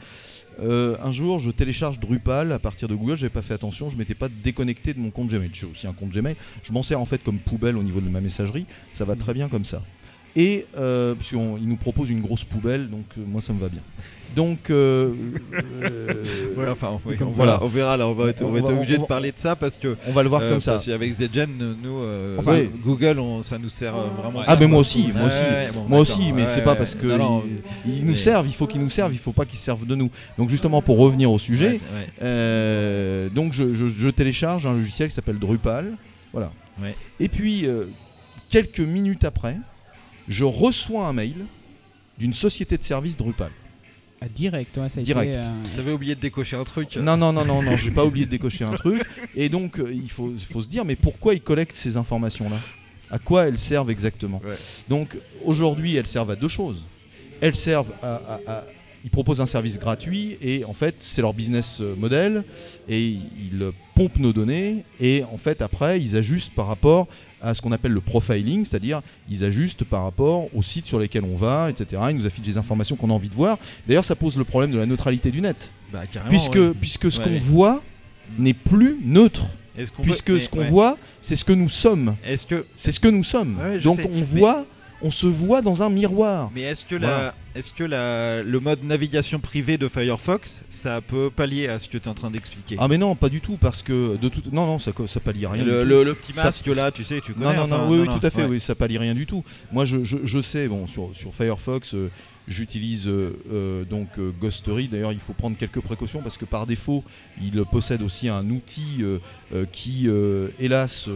Euh, un jour, je télécharge Drupal à partir de Google, j'avais pas fait attention, je m'étais pas déconnecté de mon compte Gmail. J'ai aussi un compte Gmail, je m'en sers en fait comme poubelle au niveau de ma messagerie, ça va très bien comme ça. Et euh, puisqu'il nous propose une grosse poubelle, donc euh, moi ça me va bien. Donc euh, euh, Ouais, enfin, oui, on, verra, on verra, là, on va être, on va être obligé de parler de ça parce que. on va le voir euh, comme ça. Parce qu'avec Zgen, nous, Enfin. Google, ça nous sert vraiment. Ah mais moi aussi, moi aussi, bon, moi aussi, mais c'est pas parce que Non, non, ils, ils nous mais- servent, il faut qu'ils nous servent, il faut pas qu'ils se servent de nous. Donc justement pour revenir au sujet, donc je, je- je télécharge un logiciel qui s'appelle Drupal. Voilà. Et puis quelques minutes après, je reçois un mail d'une société de services Drupal. Ah, direct, ouais, ça a Direct. été. euh, T'avais oublié de décocher un truc. Non, non, non, non, non, j'ai pas oublié de décocher un truc. Et donc euh, il faut, se dire, mais pourquoi ils collectent ces informations-là? À quoi elles servent exactement? Ouais. Donc aujourd'hui, elles servent à deux choses. Elles servent à, à- à- ils proposent un service gratuit et en fait c'est leur business euh, model et ils pompent nos données et en fait après ils ajustent par rapport à ce qu'on appelle le profiling, c'est-à-dire ils ajustent par rapport aux sites sur lesquels on va, etc. Ils nous affichent des informations qu'on a envie de voir. D'ailleurs ça pose le problème de la neutralité du net Bah, puisque, ouais. puisque ce Ouais, qu'on ouais. voit n'est plus neutre. Puisque peut- ce qu'on voit, c'est ce que nous sommes. Que C'est ce que nous sommes. Donc on mais- voit, on se voit dans un miroir. Mais est-ce que, Voilà. la, est-ce que la, le mode navigation privée de Firefox, ça peut pallier à ce que tu es en train d'expliquer? Ah mais non, pas du tout, parce que de toute, non non, ça ça pallie rien. le, du tout. le- le petit Ça- masque là, tu sais, tu connais. Non, non, enfin, non, oui, oui, tout à fait, ouais. oui, ça pallie rien du tout. Moi, je, je, je sais, bon, sur, sur Firefox, euh, j'utilise euh, euh, donc euh, Ghostery. D'ailleurs, il faut prendre quelques précautions parce que par défaut, il possède aussi un outil euh, qui, euh, hélas,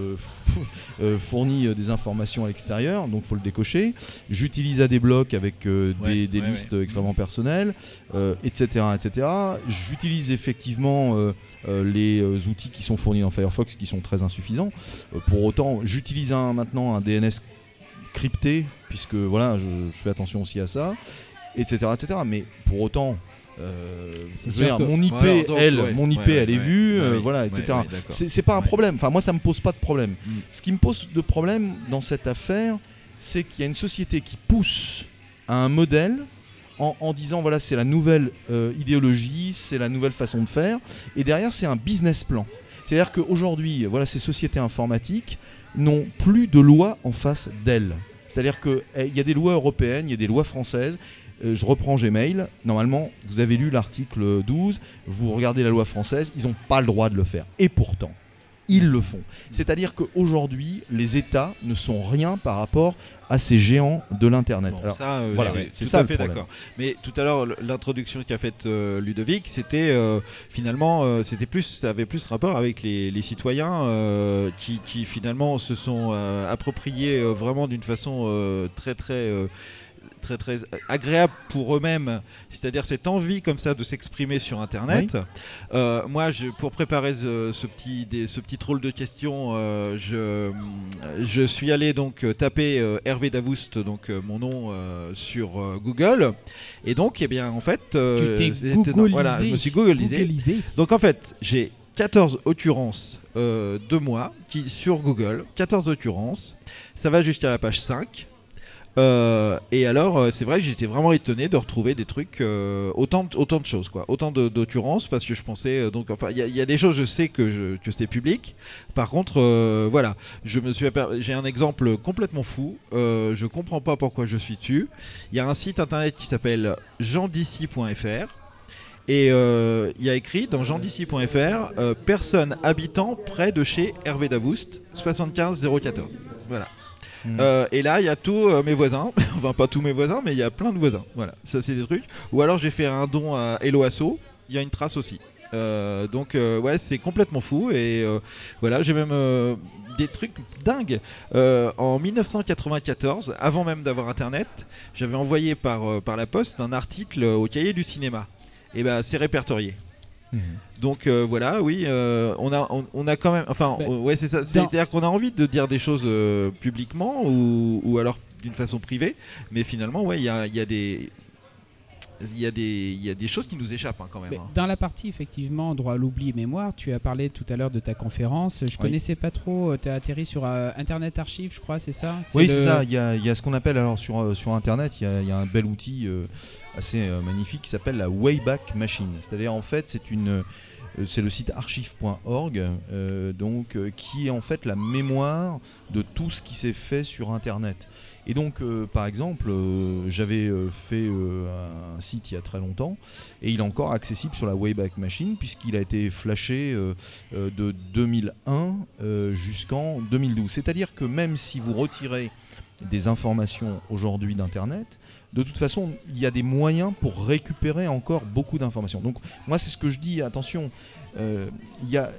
fournit des informations à l'extérieur, donc faut le décocher. J'utilise ADBlock avec Ouais, des, des ouais, listes ouais. extrêmement personnelles, etc., etc. J'utilise effectivement les outils qui sont fournis dans Firefox qui sont très insuffisants. Pour autant, j'utilise un- maintenant un DNS crypté, puisque voilà, je, je fais attention aussi à ça, etc. etc. Mais pour autant, euh, dire, que- mon IP, donc, elle, ouais, mon IP, ouais, elle est ouais, vue, ouais, euh, voilà, etc. c'est pas un problème. Enfin, moi, ça me pose pas de problème. Mm. Ce qui me pose de problème dans cette affaire, c'est qu'il y a une société qui pousse à un modèle en, en disant voilà, c'est la nouvelle euh, idéologie, c'est la nouvelle façon de faire, et derrière, c'est un business plan. C'est-à-dire qu'aujourd'hui, voilà, ces sociétés informatiques n'ont plus de loi en face d'elles. C'est-à-dire qu'il y a des lois européennes, il y a des lois françaises. Euh, je reprends Gmail. Normalement, vous avez lu l'article 12, vous regardez la loi française, ils n'ont pas le droit de le faire. Et pourtant, ils le font. C'est-à-dire qu'aujourd'hui, les États ne sont rien par rapport à ces géants de l'Internet. Bon, ça, euh, voilà, c'est tout ça à fait d'accord. Mais tout à l'heure, l'introduction qu'a faite euh, Ludovic, c'était euh, finalement, c'était plus, ça avait plus rapport avec les, les citoyens qui, qui finalement se sont appropriés vraiment d'une façon très très très très agréable pour eux-mêmes, c'est-à-dire cette envie comme ça de s'exprimer sur Internet. Euh, moi, je, pour préparer ce, ce petit des- ce petit rôle de questions, euh, je je suis allé donc euh, taper euh, Hervé Davoust, donc euh, mon nom euh, sur euh, Google, et donc eh bien en fait, euh, voilà, je me suis googlisé. Googlisé. Donc en fait, j'ai 14 occurrences euh, de moi qui sur Google, 14 occurrences. Ça va jusqu'à la page 5. Euh, et alors, euh, c'est vrai que j'étais vraiment étonné de retrouver des trucs, euh, autant, autant de choses, quoi, autant d'occurrences, parce que je pensais, donc, enfin, il y, a- des choses, je sais que, c'est public. Par contre, voilà, je me suis, j'ai un exemple complètement fou. je comprends pas pourquoi je suis dessus. Il y a un site internet qui s'appelle gendici.fr. Et il y a écrit dans gendici.fr euh, personne habitant près de chez Hervé Davoust 75 014. Voilà. Mm. Euh, et là, il y a tous euh, mes voisins, enfin pas tous mes voisins, mais il y a plein de voisins. Voilà, ça c'est des trucs. Ou alors j'ai fait un don à Hello Asso, il y a une trace aussi. Euh, donc ouais, c'est complètement fou et voilà, j'ai même des trucs dingues. En 1994, avant même d'avoir Internet, j'avais envoyé par, par la poste un article au cahier du cinéma. Et ben c'est répertorié. Mhm. Donc euh, voilà, oui, euh, on, a, on, on a quand même. Enfin, Ben, on- ouais, c'est ça. C'est-à-dire qu'on a envie de dire des choses euh, publiquement ou, ou alors d'une façon privée, mais finalement, ouais, il y a, il y a des. Il y, a des, y a des choses qui nous échappent hein, quand même. Hein. dans la partie effectivement droit à l'oubli et mémoire, tu as parlé tout à l'heure de ta conférence. Je connaissais pas trop. Tu as atterri sur euh, Internet Archive, je crois, c'est ça? Oui, le- c'est ça. Il y a, y a ce qu'on appelle alors sur, euh, sur Internet, il y a, il y a un bel outil euh, assez euh, magnifique qui s'appelle la Wayback Machine. C'est-à-dire en fait, c'est une euh, c'est le site archive.org, euh, donc euh, qui est en fait la mémoire de tout ce qui s'est fait sur Internet. Et donc, euh, par exemple, euh, j'avais euh, fait un site il y a très longtemps, et il est encore accessible sur la Wayback Machine puisqu'il a été flashé de 2001 euh, jusqu'en 2012. C'est-à-dire que même si vous retirez des informations aujourd'hui d'Internet, de toute façon, il y a des moyens pour récupérer encore beaucoup d'informations. Donc moi, c'est ce que je dis, attention, il y a...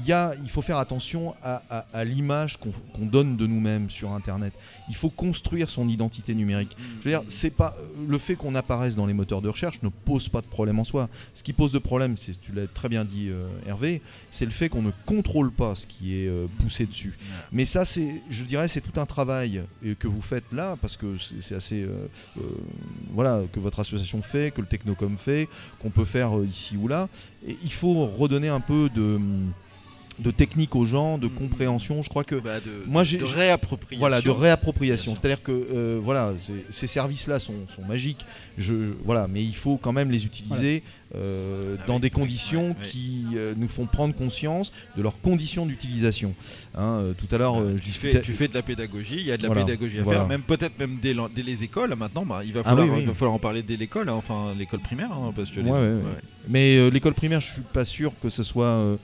Il, y a- il faut faire attention à, à- à l'image qu'on donne de nous-mêmes sur Internet. Il faut construire son identité numérique. Je veux dire, c'est pas le fait qu'on apparaisse dans les moteurs de recherche ne pose pas de problème en soi. Ce qui pose de problème, c'est tu l'as très bien dit euh, Hervé, c'est le fait qu'on ne contrôle pas ce qui est euh, poussé dessus. Mais ça, c'est, je dirais, c'est tout un travail euh, que vous faites là, parce que c'est assez, euh, euh, voilà, que votre association fait, que le Technocom fait, qu'on peut faire euh, ici ou là. Et il faut redonner un peu de, de technique aux gens, de Mm. compréhension. Je crois que Bah, de, Moi, de j'ai- réappropriation. voilà, de réappropriation. C'est-à-dire que euh, voilà, ces services-là sont, sont magiques. Je, voilà, mais il faut quand même les utiliser euh, dans Avec- des conditions qui euh, nous font prendre conscience de leurs conditions d'utilisation. Hein, tout à l'heure, tu, fais, tu fais de la pédagogie, il y a de la Voilà, pédagogie à voilà. faire, même peut-être même dès, les écoles. Maintenant, bah, il, va Ah falloir, il va falloir en parler dès l'école, hein, enfin l'école primaire, hein, parce que les- Ouais, ouais, ouais. Mais l'école primaire, je suis pas sûr que ce soit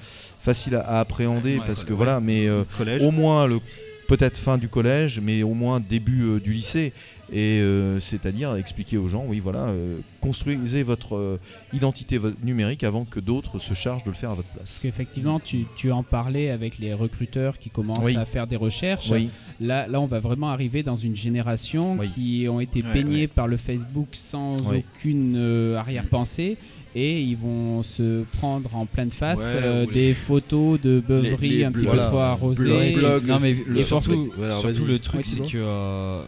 facile à, à appréhender Ouais, parce que ouais. voilà, mais euh, collège. au moins le peut-être fin du collège, mais au moins début euh, du lycée. Et euh, c'est-à-dire expliquer aux gens, oui, voilà, euh, construisez votre euh, identité numérique avant que d'autres se chargent de le faire à votre Parce place. qu'effectivement, tu, tu en parlais avec les recruteurs qui commencent Oui. à faire des recherches. Oui, Là, là, on va vraiment arriver dans une génération Oui. qui ont été Ouais, baignés ouais. par le Facebook sans Oui. aucune euh, arrière-pensée. Et ils vont se prendre en pleine face Ouais, euh, des photos de beuveries les un petit peu trop arrosées. non mais le- surtout, Voilà, surtout vas-y. le truc Ouais, c'est que euh,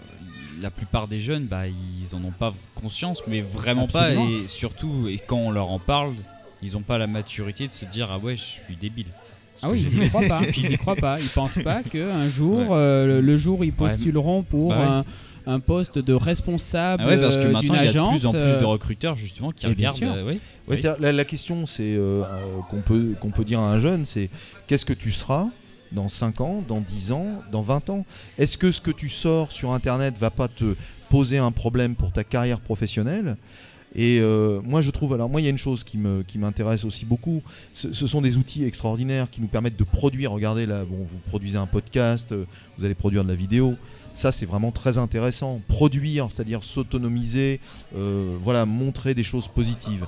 la plupart des jeunes bah ils en ont pas conscience mais vraiment Absolument. pas et surtout et quand on leur en parle ils ont pas la maturité de se dire ah ouais je suis débile. Ah oui, ils y croient pas. Ils y croient pas. Ils pensent pas qu'un jour, euh, le, le jour où ils postuleront pour Bah ouais. un, un poste de responsable Ah ouais parce que euh, maintenant d'une il y a de agence. plus en plus euh, de recruteurs justement qui et regardent sûr. euh, oui. Ouais, Oui. c'est-à-dire, la, la question c'est euh, euh, qu'on peut, qu'on peut dire à un jeune, c'est qu'est-ce que tu seras dans 5 ans, dans 10 ans, dans 20 ans? Est-ce que ce que tu sors sur Internet va pas te poser un problème pour ta carrière professionnelle? Et euh, moi je trouve, alors moi il y a une chose qui me- qui m'intéresse aussi beaucoup, ce, ce sont des outils extraordinaires qui nous permettent de produire, regardez là, bon, vous produisez un podcast, euh, vous allez produire de la vidéo, ça c'est vraiment très intéressant, produire, c'est-à-dire s'autonomiser, euh, voilà, montrer des choses positives.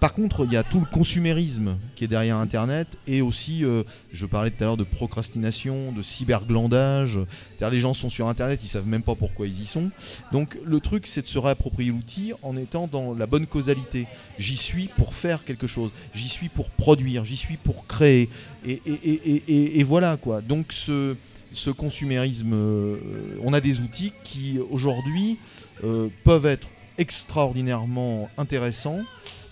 Par contre, il y a tout le consumérisme qui est derrière Internet et aussi, euh, je parlais tout à l'heure de procrastination, de cyberglandage. C'est-à-dire les gens sont sur Internet, ils savent même pas pourquoi ils y sont. Donc le truc, c'est de se réapproprier l'outil en étant dans la bonne causalité. J'y suis pour faire quelque chose, j'y suis pour produire, j'y suis pour créer. Et, et- voilà quoi. Donc ce, ce consumérisme, euh, on a des outils qui aujourd'hui euh, peuvent être extraordinairement intéressants,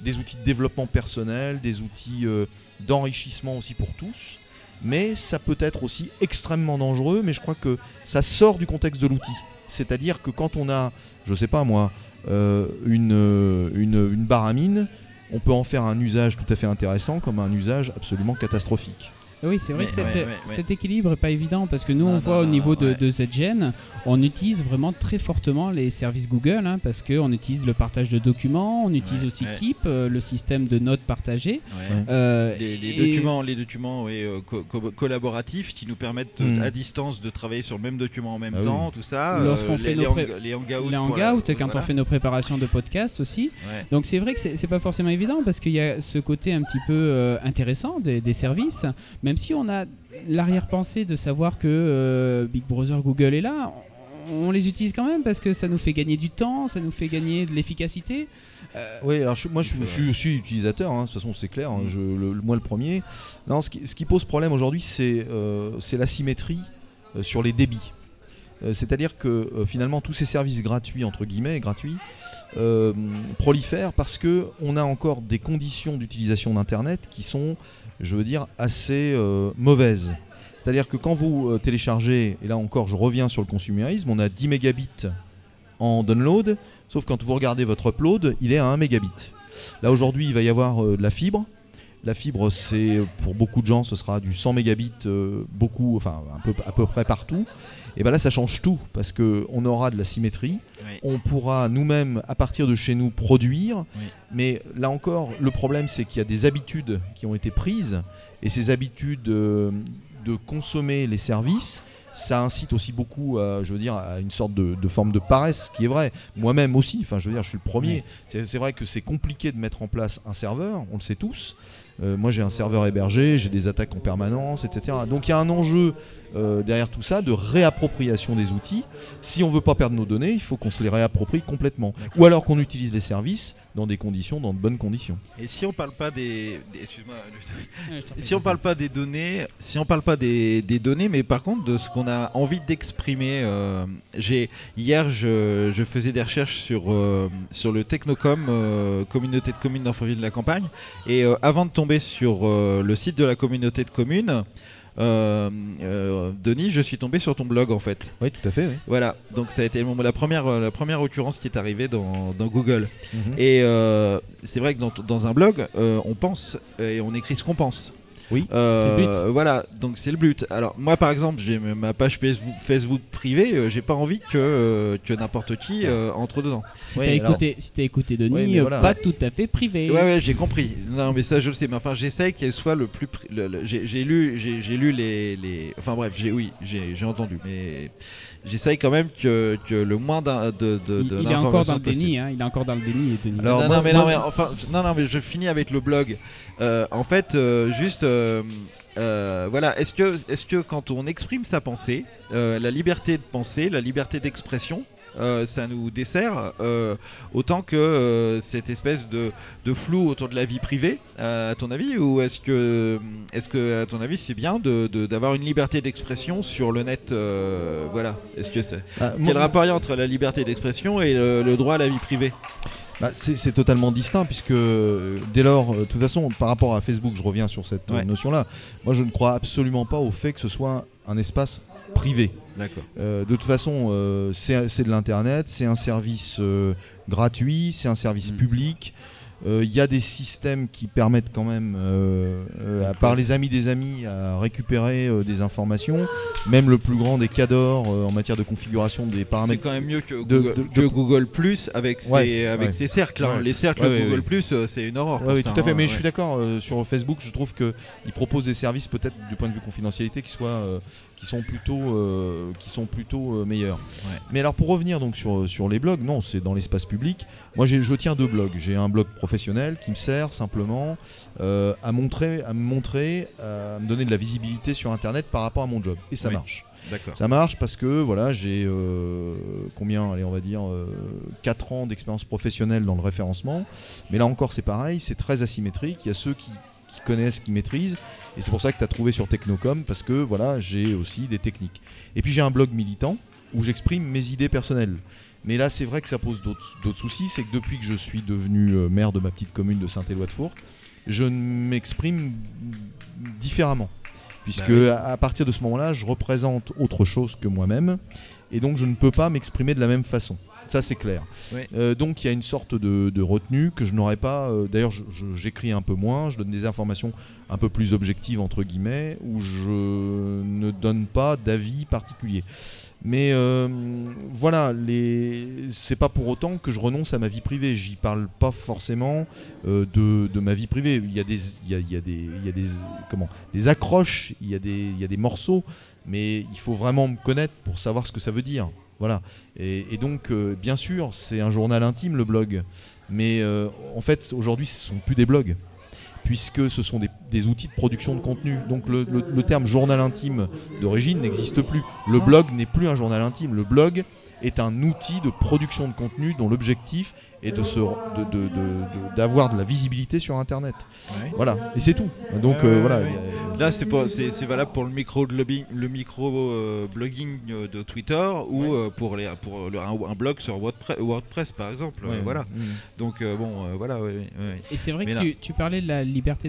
des outils de développement personnel, des outils euh, d'enrichissement aussi pour tous. Mais ça peut être aussi extrêmement dangereux, mais je crois que ça sort du contexte de l'outil. C'est-à-dire que quand on a, je sais pas moi, une, une, une barre à mine, on peut en faire un usage tout à fait intéressant comme un usage absolument catastrophique. Oui, c'est vrai Mais- que cet, ouais, ouais, ouais. cet équilibre est pas évident parce que nous, Non, on non, voit au non, niveau de, ouais. de ZGen, on utilise vraiment très fortement les services Google hein, parce qu'on utilise le partage de documents, on utilise Ouais, aussi ouais. Keep, euh, le système de notes partagées. Ouais. euh, Les, les et- documents, les documents euh, co- co- collaboratifs qui nous permettent Mm. à distance de travailler sur le même document en même Ah oui. temps, tout ça. Lorsqu'on euh, fait les, nos les, pré- hang- les hangouts. les hangouts, quand on fait nos préparations de podcast aussi. Ouais. Donc c'est vrai que c'est pas forcément évident parce qu'il y a ce côté un petit peu euh, intéressant des, des services, même si on a l'arrière-pensée de savoir que euh, Big Brother Google est là. On les utilise quand même parce que ça nous fait gagner du temps, ça nous fait gagner de l'efficacité. Euh, Oui, alors je- moi je, je- je suis utilisateur, hein, de toute façon c'est clair, hein, Mm. le, moi le premier. Non, ce qui, ce qui pose problème aujourd'hui c'est euh, l'asymétrie euh, sur les débits. C'est-à-dire que finalement tous ces services gratuits, entre guillemets, gratuits, prolifèrent parce que on a encore des conditions d'utilisation d'Internet qui sont, je veux dire, assez euh, mauvaises. C'est-à-dire que quand vous euh, téléchargez, et là encore je reviens sur le consumérisme, on a 10 mégabits en download, sauf quand vous regardez votre upload, il est à 1 mégabit. Là aujourd'hui, il va y avoir euh, de la fibre. La fibre, c'est pour beaucoup de gens, ce sera du 100 mégabits, euh, beaucoup, enfin un peu, à peu près partout. Et bien là, ça change tout parce que on aura de la symétrie. On pourra nous-mêmes, à partir de chez nous, produire. Oui. Mais là encore, le problème, c'est qu'il y a des habitudes qui ont été prises et ces habitudes euh, de consommer les services. Ça incite aussi beaucoup, à, je veux dire, à une sorte de, de forme de paresse, ce qui est vrai. Moi-même aussi, enfin, je veux dire, je suis le premier. Oui. C'est vrai que c'est compliqué de mettre en place un serveur, on le sait tous. Euh, moi, j'ai un serveur hébergé, j'ai des attaques en permanence, etc. Donc, il y a un enjeu euh, derrière tout ça de réappropriation des outils. Si on veut pas perdre nos données, il faut qu'on se les réapproprie complètement. Ou alors qu'on utilise les services dans des conditions, dans de bonnes conditions. Et si on parle pas des, excuse-moi, si on parle pas des données, si on parle pas des, des données, mais par contre de ce qu'on a envie d'exprimer, euh, j'ai hier je, je faisais des recherches sur euh, sur le Technocom, euh, communauté de communes d'Infoville de la campagne, et euh, avant de tomber sur euh, le site de la communauté de communes. Euh, euh, Denis, je suis tombé sur ton blog en fait. Oui, tout à fait. oui. Voilà, donc ça a été la première, euh, la première occurrence qui est arrivée dans, dans Google. Mhm. Et c'est vrai que dans, dans un blog, on pense et on écrit ce qu'on pense. Oui, Euh, c'est le but. Voilà, donc c'est le but. Alors moi par exemple, j'ai ma page Facebook, Facebook privée, euh, j'ai pas envie que, euh, que n'importe qui euh, entre dedans. Si Oui, t'as alors- écouté, si t'as écouté Denis, Oui, mais voilà. pas tout à fait privé. Ouais ouais, j'ai compris. Non mais ça je le sais, mais enfin j'essaye qu'elle soit le plus. pri- j'ai j'ai lu, j'ai j'ai lu les, les. Enfin bref, j'ai oui, j'ai j'ai entendu, mais j'essaye quand même que, que le moins d'un- de, de, il, est encore dans d'informations le déni, hein, il est encore dans le déni, Denis. Alors, non, moi- non, mais moi- non, mais enfin, non, non, mais je finis avec le blog. Euh, en fait, euh, juste, euh, euh, voilà, est-ce que, est-ce que quand on exprime sa pensée, euh, la liberté de penser, la liberté d'expression, euh, ça nous dessert euh, autant que euh, cette espèce de, de flou autour de la vie privée, à ton avis, ou est-ce que, est-ce que, à ton avis, c'est bien de, de- d'avoir une liberté d'expression sur le net, voilà, est-ce que c'est Ah, quel rapport il y a entre la liberté d'expression et le, le droit à la vie privée? Bah, c'est c'est totalement distinct puisque dès lors, euh, de toute façon, par rapport à Facebook, je reviens sur cette Ouais. notion-là. Moi, je ne crois absolument pas au fait que ce soit un espace privé. D'accord. Euh, de toute façon, euh, c'est c'est de l'internet, c'est un service euh, gratuit, c'est un service Mm. public. Il y a des systèmes qui permettent quand même, à part les amis des amis, à récupérer des informations. Même le plus grand des cadors en matière de configuration des C'est paramètres. quand même mieux que de- Google, de- que de- Google Plus avec ses, Ouais, avec ouais. ses cercles. hein. Ouais. Les cercles Google. Plus, c'est une horreur. Oui, tout à fait. hein, Mais je suis d'accord. sur Facebook, je trouve qu'ils proposent des services peut-être du point de vue confidentialité qui soient, qui sont plutôt, euh, qui sont plutôt euh, meilleurs. Ouais. Mais alors pour revenir donc sur sur les blogs, non, c'est dans l'espace public. Moi, je tiens deux blogs. J'ai un blog professionnel qui me sert simplement euh, à montrer, à me montrer, à me donner de la visibilité sur Internet par rapport à mon job. Et ça Oui. marche. D'accord. Ça marche parce que voilà, j'ai euh, combien, allez, on va dire 4 ans d'expérience professionnelle dans le référencement. Mais là encore, c'est pareil, c'est très asymétrique. Il y a ceux qui, qui connaissent, qui maîtrisent. Et c'est pour ça que tu as trouvé sur Technocom parce que voilà, j'ai aussi des techniques. Et puis j'ai un blog militant où j'exprime mes idées personnelles. Mais là, c'est vrai que ça pose d'autres soucis. C'est que depuis que je suis devenu euh, maire de ma petite commune de Saint-Éloi-de-Fourques, je m'exprime différemment. Puisque Bah oui. à, à partir de ce moment-là, je représente autre chose que moi-même. Et donc, je ne peux pas m'exprimer de la même façon. Ça, c'est clair. Oui. Euh, donc, il y a une sorte de, de retenue que je n'aurais pas. euh, D'ailleurs, j'écris un peu moins, je donne des informations un peu plus objectives, entre guillemets, où je ne donne pas d'avis particulier. Mais euh, voilà, les... c'est pas pour autant que je renonce à ma vie privée. J'y parle pas forcément euh, de, de ma vie privée. Il y a des, il y a, il y a des, il y a des, comment, des accroches, il y a des, il y a des morceaux, mais il faut vraiment me connaître pour savoir ce que ça veut dire. Voilà. Et, et donc, euh, bien sûr, c'est un journal intime le blog, mais euh, en fait, aujourd'hui, ce sont plus des blogs. Puisque ce sont des, des outils de production de contenu. Donc le, le- le terme journal intime d'origine n'existe plus. Le Ah. blog n'est plus un journal intime. Le blog est un outil de production de contenu dont l'objectif est de se, de- de- de- de- d'avoir de, la visibilité sur Internet. Ouais. Voilà, et c'est tout. Donc euh, voilà. ouais. Là, c'est pas, c'est, c'est valable pour le micro de lobbying- le micro euh, blogging euh, de Twitter ou Ouais. euh, pour les, pour le- un, un blog sur WordPress, WordPress par exemple. euh, voilà. Donc euh, bon, euh, voilà. ouais, ouais, ouais. Et c'est vrai Mais que là- tu, tu parlais de la liberté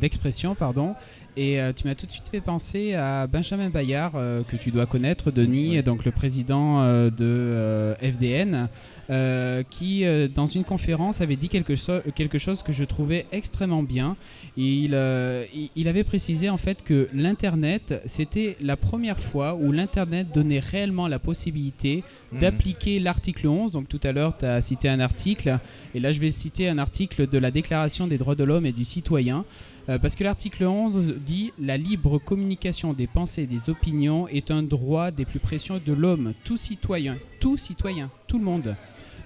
d'expression, pardon, et euh, tu m'as tout de suite fait penser à Benjamin Bayard, euh, que tu dois connaître, Denis, donc le président euh, de euh, FDN, euh, qui, euh, dans une conférence, avait dit quelque, so- quelque chose que je trouvais extrêmement bien. Il, euh, il, avait précisé en fait que l'Internet, c'était la première fois où l'Internet donnait réellement la possibilité Mhm. d'appliquer l'article 11. Donc tout à l'heure, tu as cité un article, et là je vais citer un article de la Déclaration des droits de l'homme et du citoyen, euh, parce que l'article 11 dit La libre communication des pensées et des opinions est un droit des plus précieux de l'homme. Tout citoyen, tout citoyen, tout le monde.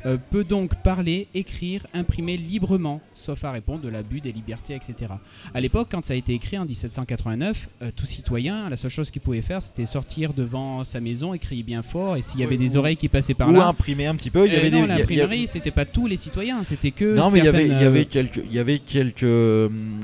Euh, peut donc parler, écrire, imprimer librement, sauf à répondre de l'abus des libertés, etc. À l'époque, quand ça a été écrit en 1789, euh, tout citoyen, la seule chose qu'il pouvait faire, c'était sortir devant sa maison et crier bien fort. Et s'il y avait des ou- oreilles qui passaient par Ou là, imprimer un petit peu. Il y euh, avait non, des, y a- il y a- l'imprimerie, c'était pas tous les citoyens, c'était que Non, mais il y avait, y avait euh, quelques, il y avait quelques,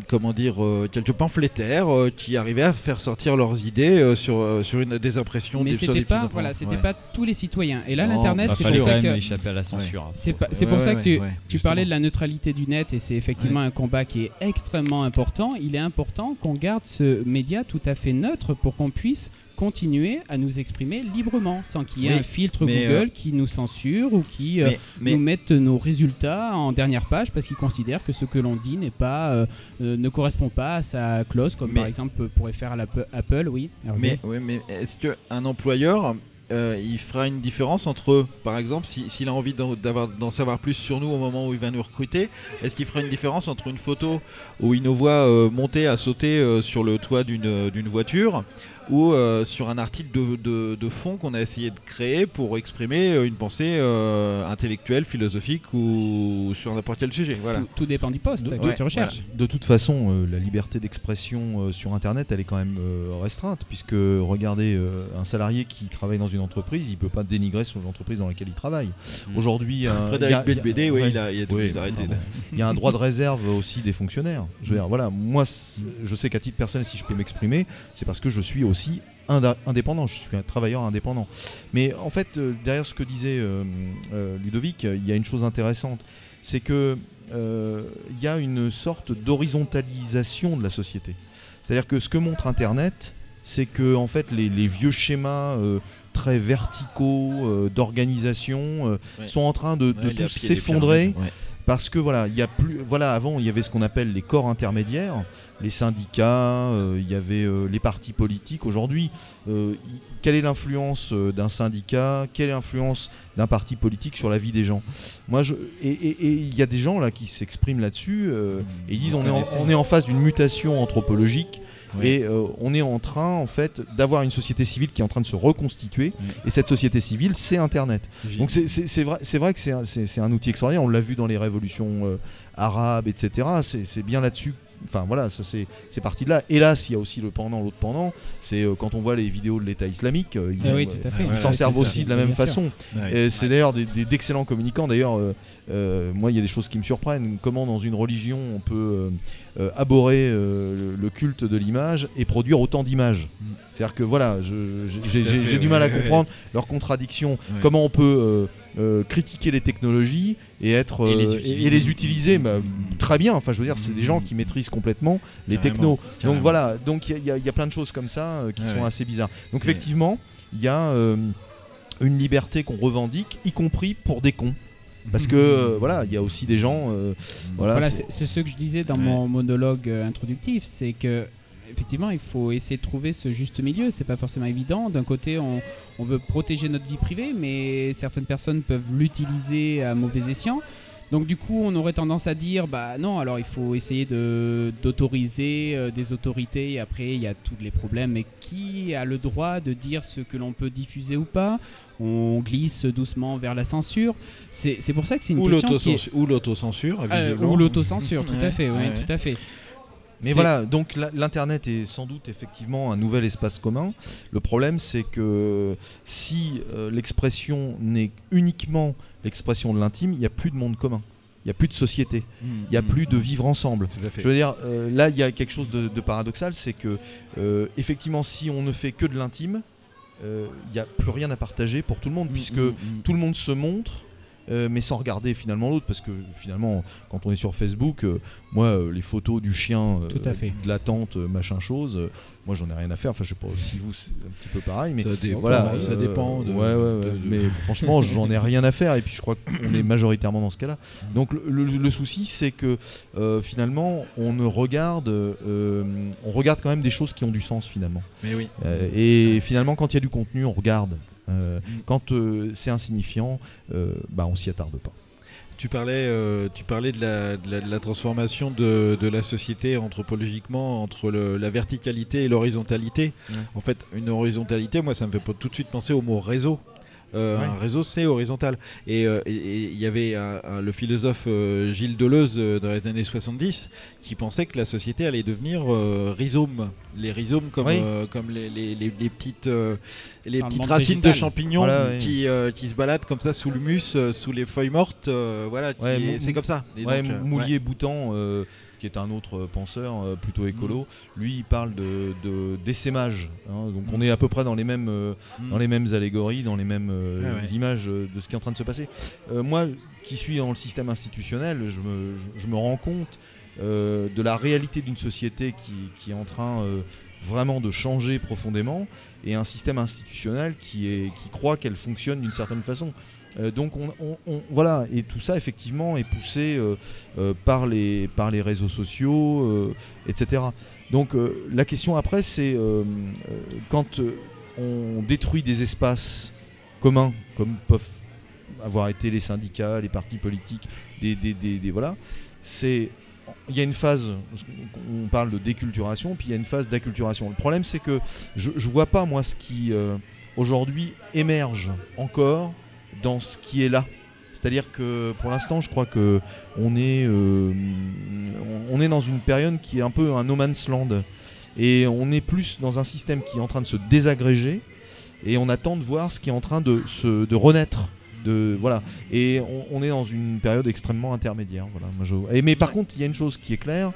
comment dire, euh, quelques pamphlétaires euh, qui arrivaient à faire sortir leurs idées euh, sur, euh, sur une, des impressions, mais des, sur c'était des pas, voilà, c'était Ouais. pas tous les citoyens. Et là, l'internet, c'est pour ça que échapper à la censure. Hein. C'est Ouais, pour ouais, ça que tu, parlais de la neutralité du net et c'est effectivement un combat qui est extrêmement important. Il est important qu'on garde ce média tout à fait neutre pour qu'on puisse continuer à nous exprimer librement sans qu'il y ait Oui, un filtre Google qui nous censure ou qui euh, Mais, nous mette nos résultats en dernière page parce qu'ils considèrent que ce que l'on dit n'est pas euh, euh, ne correspond pas à sa clause comme Mais- par exemple pourrait faire Apple oui Hervé Mais, est-ce qu'un employeur, euh, il fera une différence entre, par exemple, si- s'il a envie d'en savoir plus sur nous au moment où il va nous recruter, est-ce qu'il fera une différence entre une photo où il nous voit euh, monter à sauter euh, sur le toit d'une voiture ou euh, sur un article de, de- de fond qu'on a essayé de créer pour exprimer euh, une pensée euh, intellectuelle, philosophique ou sur n'importe quel sujet voilà. tout, tout dépend du poste De- que ouais, tu recherches De toute façon, euh, la liberté d'expression euh, sur Internet, elle est quand même euh, restreinte, puisque regardez, euh, un salarié qui travaille dans une entreprise, il peut pas dénigrer sur l'entreprise dans laquelle il travaille. Mm. Aujourd'hui, il y Frédéric a- il y a- Belbédé, oui, ouais. il a, il a été Oui, obligé d'arrêter. pardon. Il y a un droit de réserve aussi des fonctionnaires. Je veux dire, voilà, moi, je sais qu'à titre personnel, si je peux m'exprimer, c'est parce que je suis aussi indépendant. Je suis un travailleur indépendant. Mais en fait, euh, derrière ce que disait euh, euh, Ludovic, il y a une chose intéressante, c'est que il y a une sorte d'horizontalisation de la société. C'est-à-dire que ce que montre Internet, c'est que en fait les, les vieux schémas très verticaux d'organisation Ouais. sont en train de, Ouais, tous s'effondrer ouais. parce que voilà, il y a plus, voilà, avant il y avait ce qu'on appelle les corps intermédiaires, les syndicats, euh, il y avait euh, les partis politiques. Aujourd'hui, euh, quelle est l'influence d'un syndicat? Quelle est l'influence d'un parti politique sur la vie des gens? Moi, je, et- il y a des gens là qui s'expriment là-dessus euh, et ils disent on est, en, on est en face d'une mutation anthropologique. Et euh, on est en train, en fait, d'avoir une société civile qui est en train de se reconstituer. Et cette société civile, c'est Internet. Donc c'est- vrai, c'est vrai que c'est un, c'est- c'est un outil extraordinaire. On l'a vu dans les révolutions euh, arabes, etc. C'est c'est bien là-dessus. Enfin voilà, ça c'est c'est parti de là. Hélas, il y a aussi le pendant, l'autre pendant. C'est euh, quand on voit les vidéos de l'État islamique, euh, ils, Ah oui euh, s'en ouais, servent ça. aussi de la même Bien façon. Ouais. C'est d'ailleurs d'excellents communicants. D'ailleurs, euh, moi, il y a des choses qui me surprennent. Comment dans une religion on peut euh, le, le culte de l'image et produire autant d'images. Mm. C'est-à-dire que voilà, j'ai du mal à comprendre leurs contradictions. Ouais. Comment on peut euh, critiquer les technologies et être Et les euh, utiliser. et les utiliser bah, très bien. Enfin, je veux dire, c'est des gens qui maîtrisent complètement les Carrément, technos. carrément. Donc voilà, donc il y, a- il y y a plein de choses comme ça euh, qui sont ouais. assez bizarres. Donc effectivement, il y a euh, une liberté qu'on revendique, y compris pour des cons. Parce que euh, voilà, il y a aussi des gens. euh, voilà, Voilà, c'est- ce que je disais dans Ouais. mon monologue euh, introductif, c'est que effectivement, il faut essayer de trouver ce juste milieu. C'est pas forcément évident. D'un côté, on, on veut protéger notre vie privée, mais certaines personnes peuvent l'utiliser à mauvais escient. Donc du coup, on aurait tendance à dire, bah non, alors il faut essayer de d'autoriser euh, des autorités. Et après, il y a tous les problèmes. Mais qui a le droit de dire ce que l'on peut diffuser ou pas? On glisse doucement vers la censure. C'est pour ça que c'est une Ou question qui est- l'autocensure, ou l'autocensure, euh, ou l'autocensure, tout à Ouais, fait, tout à fait. Mais voilà, donc l'internet est sans doute effectivement un nouvel espace commun. Le problème, c'est que si euh, l'expression n'est uniquement l'expression de l'intime, il n'y a plus de monde commun. Il n'y a plus de société. Mm, Il n'y a mm, plus de mm. vivre ensemble. Je veux dire, euh, là, il y a quelque chose de, de paradoxal, c'est que, euh, effectivement, si on ne fait que de l'intime, il n'y a plus rien à partager pour tout le monde, puisque tout le monde se montre, euh, mais sans regarder finalement l'autre, parce que finalement, quand on est sur Facebook, euh, moi, euh, les photos du chien, euh, Tout à fait. de la tante, euh, machin chose, euh, moi, j'en ai rien à faire. Enfin, je sais pas si vous, c'est un petit peu pareil, mais ça dépend, voilà, ça dépend de, ouais, ouais, ouais. de- de- Mais franchement, j'en ai rien à faire. Et puis, je crois qu'on est majoritairement dans ce cas-là. Donc, le, le- le souci, c'est que euh, finalement, on ne regarde, euh, on regarde quand même des choses qui ont du sens finalement. Mais oui. Euh, et finalement, quand il y a du contenu, on regarde. Euh, quand euh, c'est insignifiant, euh, bah, on s'y attarde pas. Tu parlais, euh, tu parlais de, la, de la- de la transformation de, de la société anthropologiquement entre le- la verticalité et l'horizontalité. En fait, une horizontalité, moi, ça me fait pas tout de suite penser au mot réseau. Euh, Ouais. Un réseau, c'est horizontal. Et euh, il y avait un- un- le philosophe euh, Gilles Deleuze euh, dans les années 70 qui pensait que la société allait devenir euh, rhizome. Les rhizomes comme, Oui. euh, comme les, les- les- les petites, euh, les le petites racines de champignons Voilà, oui. qui, euh, qui se baladent comme ça sous l'humus, euh, sous les feuilles mortes. euh, voilà, Ouais, c'est comme ça. Et Ouais, donc, Moulier Boutan, euh, qui est un autre euh, penseur euh, plutôt écolo, lui il parle de, de- d'essaimage. hein. donc on est à peu près dans les mêmes, euh, dans les mêmes allégories, dans les mêmes Ouais, images de ce qui est en train de se passer. Euh, moi, qui suis dans le système institutionnel, je me, je- je me rends compte euh, de la réalité d'une société qui, qui est en train euh, vraiment de changer profondément et un système institutionnel qui, est, qui croit qu'elle fonctionne d'une certaine façon. Euh, donc on, voilà, et tout ça effectivement est poussé euh, euh, par, les, par les réseaux sociaux, etc. Donc la question après c'est quand on détruit des espaces communs comme peuvent avoir été les syndicats, les partis politiques, des, voilà, c'est il y a une phase, on parle de déculturation, puis il y a une phase d'acculturation. Le problème, c'est que je ne vois pas, moi, ce qui aujourd'hui émerge encore dans ce qui est là. C'est-à-dire que pour l'instant, je crois que on est, euh, on- est dans une période qui est un peu un no man's land. Et on est plus dans un système qui est en train de se désagréger. Et on attend de voir ce qui est en train de, se, de renaître. De, voilà. Et on, est dans une période extrêmement intermédiaire. Voilà. Mais par contre, il y a une chose qui est claire,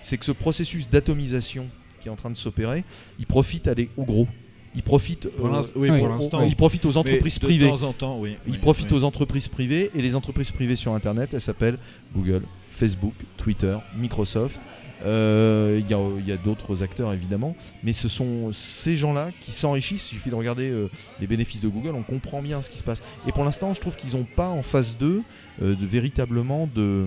c'est que ce processus d'atomisation qui est en train de s'opérer, il profite à les- aux gros. Il profite, euh, oui, Oui. aux- l'instant. il profite aux Mais entreprises de privées. temps en temps, oui. Il profite aux entreprises privées et les entreprises privées sur Internet, elles s'appellent Google, Facebook, Twitter, Microsoft. Euh, Il y a, d'autres acteurs évidemment, mais ce sont ces gens-là qui s'enrichissent. Il suffit de regarder euh, les bénéfices de Google, on comprend bien ce qui se passe. Et pour l'instant, je trouve qu'ils n'ont pas en face d'eux euh, de, véritablement de,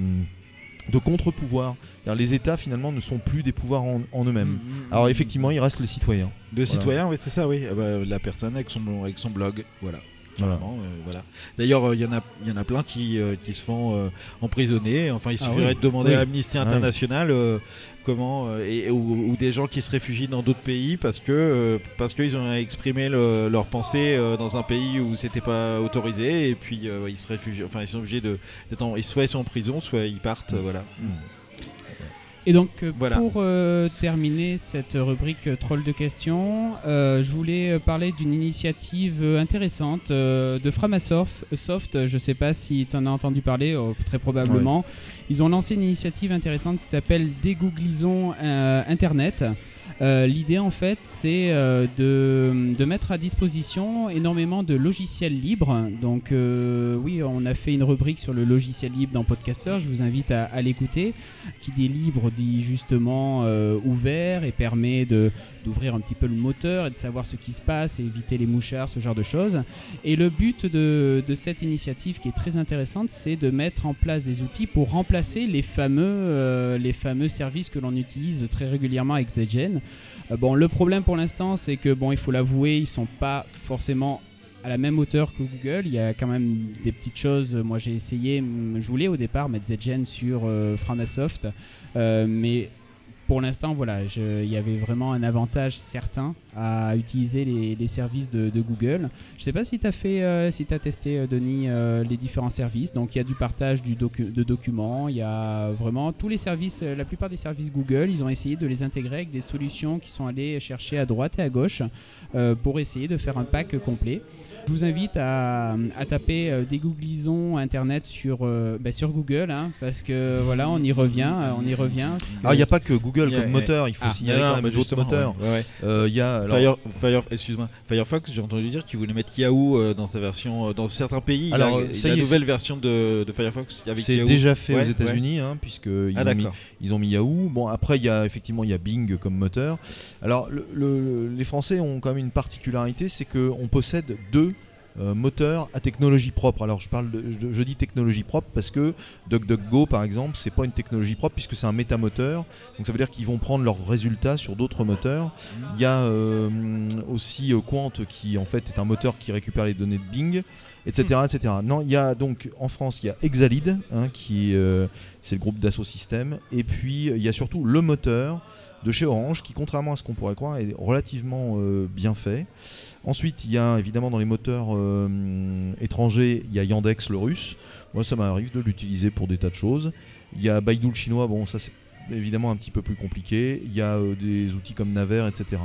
de contre-pouvoir. Les États finalement ne sont plus des pouvoirs en, en eux-mêmes. Mm, mm, Alors mm. effectivement, il reste les citoyens. De citoyens, oui, c'est ça, oui. Ah bah, la personne avec son, avec son blog, voilà. Voilà. Euh, voilà. D'ailleurs, euh, il y, en a- il y en a plein qui, euh, qui se font emprisonner. Enfin, il Ah suffirait oui. de demander Oui. à Amnesty Ouais. International comment euh, et, ou, des gens qui se réfugient dans d'autres pays parce que euh, parce qu'ils ont exprimé le- leur pensée euh, dans un pays où c'était pas autorisé et puis ils se réfugient. Enfin, ils sont obligés de en- soit ils sont en prison, soit ils partent. voilà. Et donc, euh, Voilà. pour euh, terminer cette rubrique euh, troll de questions, euh, je voulais parler d'une initiative intéressante euh, de Framasoft. Soft, je ne sais pas si tu en as entendu parler, euh, très probablement. Ils ont lancé une initiative intéressante qui s'appelle Dégooglisons Internet. Euh, L'idée, en fait, c'est euh, de, de mettre à disposition énormément de logiciels libres. Donc, euh, oui, on a fait une rubrique sur le logiciel libre dans Podcaster. Je vous invite à, l'écouter qui dit libre dit justement ouvert et permet d'ouvrir un petit peu le moteur et de savoir ce qui se passe et éviter les mouchards, ce genre de choses. Et le but de, de cette initiative qui est très intéressante, c'est de mettre en place des outils pour remplacer les fameux, les fameux services que l'on utilise très régulièrement avec ZGen. Euh, bon, le problème pour l'instant, c'est que bon, il faut l'avouer, ils sont pas forcément à la même hauteur que Google. Il y a quand même des petites choses. Moi, j'ai essayé, je voulais au départ mettre ZGen sur euh, Framasoft, euh, mais pour l'instant, voilà, il y avait vraiment un avantage certain à utiliser les, les services de, de Google. Je sais pas si tu as fait, euh, si tu as testé, euh, Denis, euh, les différents services. Donc, il y a du partage du docu- de documents, il y a vraiment tous les services, la plupart des services Google, ils ont essayé de les intégrer avec des solutions qui sont allées chercher à droite et à gauche euh, pour essayer de faire un pack complet. Je vous invite à, à taper euh, dégooglisons Internet sur, bah, sur Google, hein, parce que voilà, on y revient, on y revient. Ah, il n'y a pas que Google A- comme moteur, il faut Ah. signaler Non, non, quand même mais d'autres moteurs. ouais, ouais. Euh, Il y a alors- Fire, Fire- excuse-moi, Firefox, j'ai entendu dire qu'il voulait mettre Yahoo euh, dans sa version, euh, dans certains pays. il a- Alors, il ça a y la est, nouvelle version de, de Firefox avec C'est déjà fait Ouais, aux États-Unis, hein, puisque ils, Ah ont mis, ils ont mis Yahoo. Bon, après, il y a effectivement il y a Bing comme moteur. Alors, le- le- les Français ont quand même une particularité, c'est qu'on possède deux euh, moteurs à technologie propre. Alors, je parle, de- je, je dis technologie propre parce que DuckDuckGo, par exemple, c'est pas une technologie propre puisque c'est un métamoteur. Donc, ça veut dire qu'ils vont prendre leurs résultats sur d'autres moteurs. Il y a euh, aussi euh, Quant qui en fait est un moteur qui récupère les données de Bing, etc. etc. Non, il y a donc en France il y a Exalid hein, qui euh, c'est le groupe Dassault Systèmes et puis il y a surtout le moteur de chez Orange qui contrairement à ce qu'on pourrait croire est relativement bien fait. Ensuite il y a évidemment dans les moteurs euh, étrangers il y a Yandex le russe. Moi ça m'arrive de l'utiliser pour des tas de choses. Il y a Baidu le chinois, bon ça c'est évidemment un petit peu plus compliqué. Il y a euh, des outils comme Naver, etc.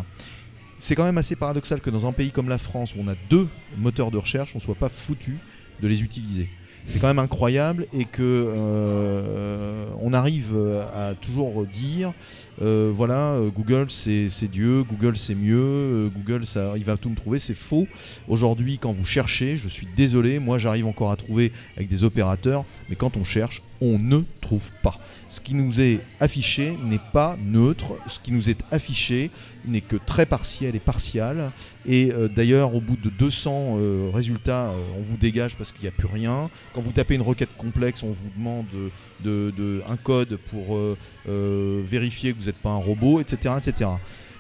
C'est quand même assez paradoxal que dans un pays comme la France, où on a deux moteurs de recherche, on soit pas foutu de les utiliser. c'est quand même incroyable et que euh, on arrive à toujours dire euh, voilà, euh, Google c'est Dieu, Google c'est mieux, euh, Google ça, il va tout me trouver, c'est faux. Aujourd'hui, quand vous cherchez, je suis désolé, moi j'arrive encore à trouver avec des opérateurs, mais quand on cherche, on ne trouve pas. Ce qui nous est affiché n'est pas neutre, ce qui nous est affiché n'est que très partiel et partial. Et d'ailleurs, au bout de 200 euh, résultats, on vous dégage parce qu'il n'y a plus rien. Quand vous tapez une requête complexe, on vous demande de, de- un code pour vérifier que vous n'êtes pas un robot, etc. etc.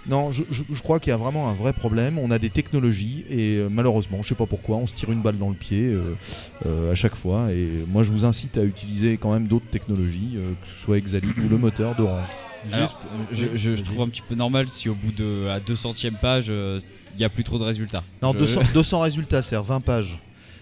Non, je, je- je crois qu'il y a vraiment un vrai problème. On a des technologies et euh, malheureusement, je sais pas pourquoi, on se tire une balle dans le pied euh, euh, à chaque fois. Et moi, je vous incite à utiliser quand même d'autres technologies, euh, que ce soit Exalit ou le moteur d'Orange. Alors, je, je- je trouve un petit peu normal si au bout de la 200ème page, euh, il n'y a plus trop de résultats. Non, Je- 200, 200 résultats, c'est-à-dire 20 pages.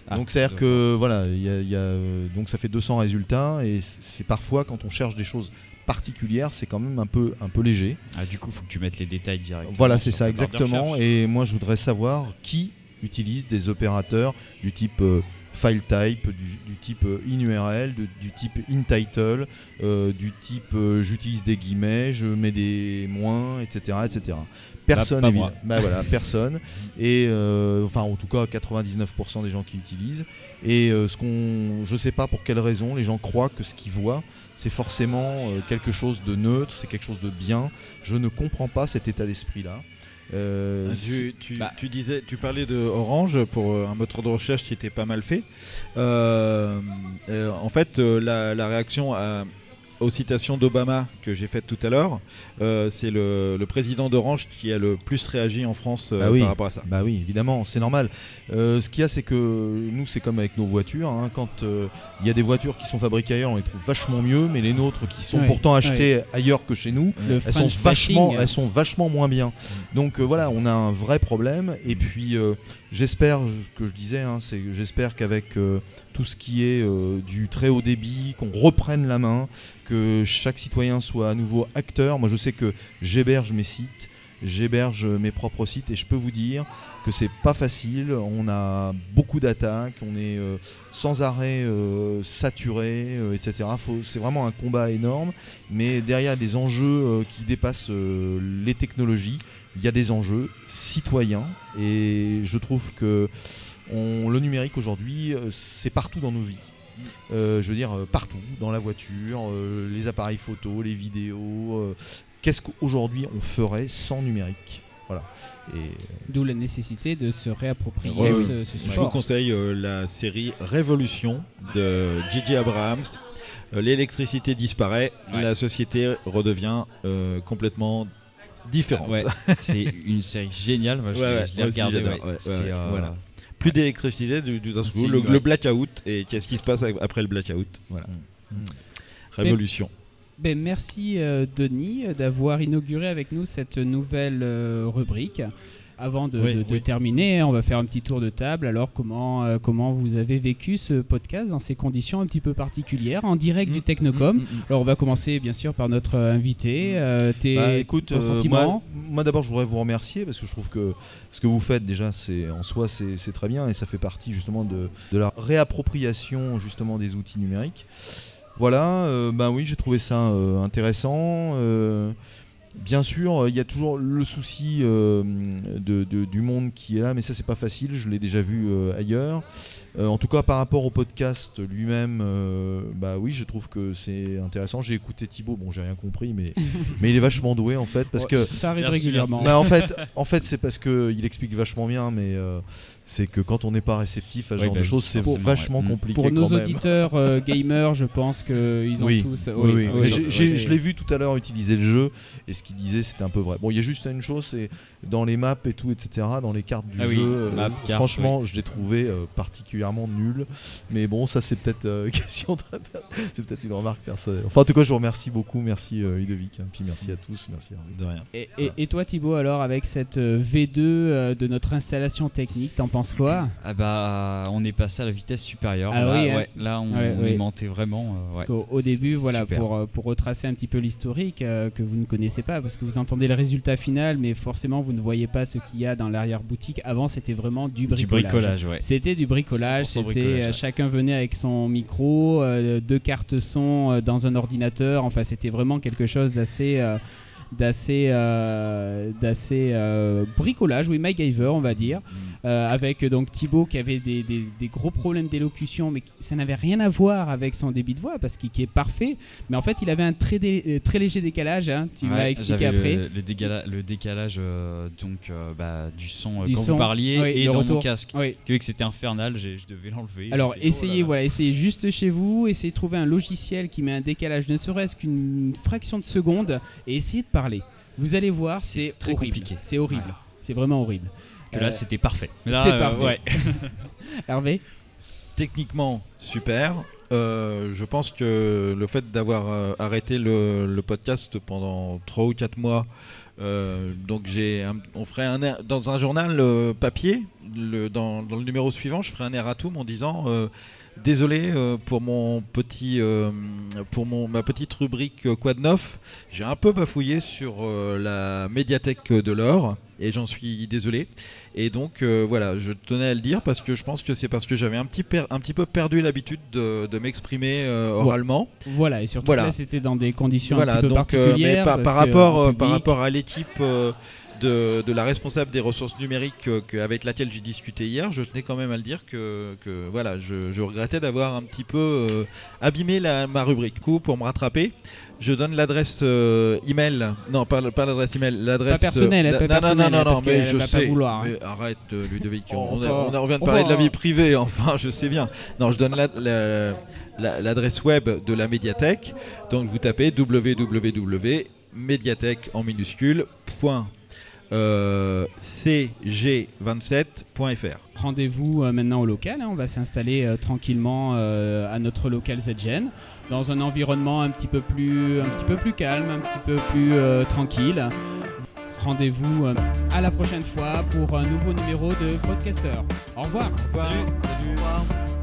Ah, donc c'est-à-dire que voilà, il y a- y a, euh, donc ça fait 200 résultats et c'est parfois quand on cherche des choses particulières, c'est quand même un peu un peu léger. Ah, du coup, faut que tu mettes les détails directement. Voilà, c'est ça exactement. Et moi, je voudrais savoir qui utilise des opérateurs du type euh, file type, du, du type euh, in-URL, du type in-title, euh, du type euh, j'utilise des guillemets, je mets des moins, etc. etc. Personne, bah voilà, personne. Et euh, enfin, en tout cas, 99% des gens qui utilisent. Et euh, ce qu'on, je sais pas pour quelle raison, les gens croient que ce qu'ils voient, c'est forcément euh, quelque chose de neutre, c'est quelque chose de bien. Je ne comprends pas cet état d'esprit-là. Euh, Tu, tu- Bah. tu disais, tu parlais de Orange pour euh, un moteur de recherche qui était pas mal fait. Euh, en fait, la, la réaction à- aux citations d'Obama que j'ai faites tout à l'heure, euh, c'est le, le président d'Orange qui a le plus réagi en France euh, Bah oui. par rapport à ça. Bah oui, évidemment, c'est normal. Euh, ce qu'il y a, c'est que nous, c'est comme avec nos voitures. hein, quand euh, il y a des voitures qui sont fabriquées ailleurs, on les trouve vachement mieux, mais les nôtres qui sont Ouais, pourtant achetées ailleurs que chez nous, Le elles sont vachement, bashing. elles sont vachement moins bien. Donc euh, voilà, on a un vrai problème. Et puis euh, j'espère, ce que je disais, hein, c'est j'espère qu'avec euh, tout ce qui est euh, du très haut débit, qu'on reprenne la main, que chaque citoyen soit à nouveau acteur. Moi, je sais que j'héberge mes sites. J'héberge mes propres sites et je peux vous dire que c'est pas facile. On a beaucoup d'attaques, on est euh, sans arrêt saturé, etc. C'est vraiment un combat énorme, mais derrière des enjeux qui dépassent les technologies, il y a des enjeux citoyens et je trouve que on- le numérique aujourd'hui, euh, c'est partout dans nos vies. Euh, je veux dire, euh, partout, dans la voiture, euh, les appareils photo, les vidéos. euh, Qu'est-ce qu'aujourd'hui on ferait sans numérique? Voilà. Et D'où la nécessité de se réapproprier ce, ce Je vous conseille euh, la série Révolution de Gigi. Euh, L'électricité disparaît, Ouais. la société redevient euh, complètement différente. Ouais, c'est une série géniale. Moi, je Ouais, l'ai- je regardée. j'adore. ouais. Ouais, C'est, ouais, euh, voilà. Plus d'électricité du, du d'un seul coup, le, ouais. le blackout et qu'est-ce qui se passe après le blackout. Voilà. Révolution. Ben, merci euh, Denis euh, d'avoir inauguré avec nous cette nouvelle euh, rubrique. Avant de, Oui, de- de oui. terminer, on va faire un petit tour de table. Alors, comment, euh, comment vous avez vécu ce podcast dans ces conditions un petit peu particulières, en direct du Mm, Technocom mm, mm. Alors, on va commencer bien sûr par notre euh, invité. Euh, tes, Bah, écoute, ton euh, sentiment moi, moi, d'abord je voudrais vous remercier parce que je trouve que ce que vous faites déjà c'est en soi c'est très bien et ça fait partie justement de, de la réappropriation justement des outils numériques. Voilà, ben oui j'ai trouvé ça intéressant. Euh, Bien sûr, il y a toujours le souci euh, de, de- du monde qui est là, mais ça c'est pas facile, je l'ai déjà vu euh, ailleurs. Euh, en tout cas, par rapport au podcast lui-même, euh, bah oui, je trouve que c'est intéressant. J'ai écouté Thibaut, bon, j'ai rien compris, mais, mais il est vachement doué en fait, parce Ouais, que ça arrive Merci, régulièrement. bah, en fait, en fait, c'est parce que il explique vachement bien, mais euh, c'est que quand on n'est pas réceptif à ce Oui, genre bah de oui, choses, c'est vachement ouais. Compliqué. Pour nos quand auditeurs euh, gamers, je pense qu'ils ont Oui, tous. Oui, oui. Oui. je l'ai vu tout à l'heure utiliser le jeu et ce qu'il disait c'était un peu vrai. Bon, il y a juste une chose, c'est dans les maps et tout, etc., dans les cartes du Ah oui, jeu, euh, map, carte, franchement, je l'ai trouvé euh, particulièrement nul. Mais bon, ça c'est peut-être euh, question de... c'est peut-être une remarque personnelle. Enfin, en tout cas, je vous remercie beaucoup, merci euh, Ludovic, hein, puis merci à tous, merci. De rien. Et, et- et toi Thibaut, alors avec cette euh, V2 euh, de notre installation technique, t'en penses quoi? Ah bah, on est passé à la vitesse supérieure. Ah là, oui, hein. ouais, là, on, Ouais, on ouais. aimantait vraiment. euh, Parce qu'au au début, voilà, super. pour, pour retracer un petit peu l'historique euh, que vous ne connaissez pas, parce que vous entendez le résultat final, mais forcément vous ne voyez pas ce qu'il y a dans l'arrière-boutique. Avant, c'était vraiment du Du bricolage. ouais. C'était du bricolage, 100% c'était euh, ouais. chacun venait avec son micro, euh, deux cartes son euh, dans un ordinateur. Enfin, c'était vraiment quelque chose d'assez, euh, d'assez, euh, d'assez euh, bricolage, oui, MacGyver, on va dire, Euh, avec donc Thibaut qui avait des, des- des gros problèmes d'élocution, mais ça n'avait rien à voir avec son débit de voix parce qu'il qui est parfait. Mais en fait, il avait un très, dé- très léger décalage. hein, tu Ouais, m'as expliqué après. Le, le décalage donc, bah, du son Du quand son, vous parliez oui, et dans retour. mon casque. Oui. Que c'était infernal, je devais l'enlever. Alors essayez, là. voilà, essayez juste chez vous, essayez de trouver un logiciel qui met un décalage, ne serait-ce qu'une fraction de seconde, et essayez de parler. Vous allez voir, c'est très horrible. compliqué. C'est horrible. Ouais. C'est vraiment horrible. Que là, Euh, c'était parfait. C'est euh, parfait. ouais. Hervé Techniquement, super. Euh, je pense que le fait d'avoir euh, arrêté le, le podcast pendant 3 ou 4 mois, euh, donc j'ai on ferait un air- dans un journal euh, papier, le- dans, dans le numéro suivant, je ferai un erratum en disant euh, désolé euh, pour mon petit euh, pour mon ma petite rubrique euh, Quad 9, j'ai un peu bafouillé sur la médiathèque de l'or et j'en suis désolé. Et donc euh, voilà, je tenais à le dire parce que je pense que c'est parce que j'avais un petit, un peu perdu l'habitude de, de m'exprimer euh, oralement. Voilà, et surtout Voilà. là, c'était dans des conditions un Voilà, petit peu donc particulières. mais par, rapport, par rapport à l'équipe de, de la responsable des ressources numériques que- avec laquelle j'ai discuté hier, je tenais quand même à le dire que, que voilà, je, je regrettais d'avoir un petit peu euh, abîmé la, ma rubrique. Du coup, pour me rattraper, je donne l'adresse euh, email. Non, pas, pas l'adresse email, l'adresse. Pas personnelle, euh, pas non, non, non, non, parce non, mais je sais. vouloir, hein. mais arrête, euh, Ludovic. On, a- on a- on vient de parler de la vie privée. Enfin, je sais bien. Non, je donne la- la- la- l'adresse web de la médiathèque. Donc, vous tapez www.médiathèque en minuscule point, euh, cg27.fr. Rendez-vous euh, maintenant au local. hein. On va s'installer euh, tranquillement euh, à notre local ZGen dans un environnement un petit peu plus, un petit peu plus calme, un petit peu plus euh, tranquille. Rendez-vous euh, à la prochaine fois pour un nouveau numéro de Podcaster. Au revoir. Salut. Salut.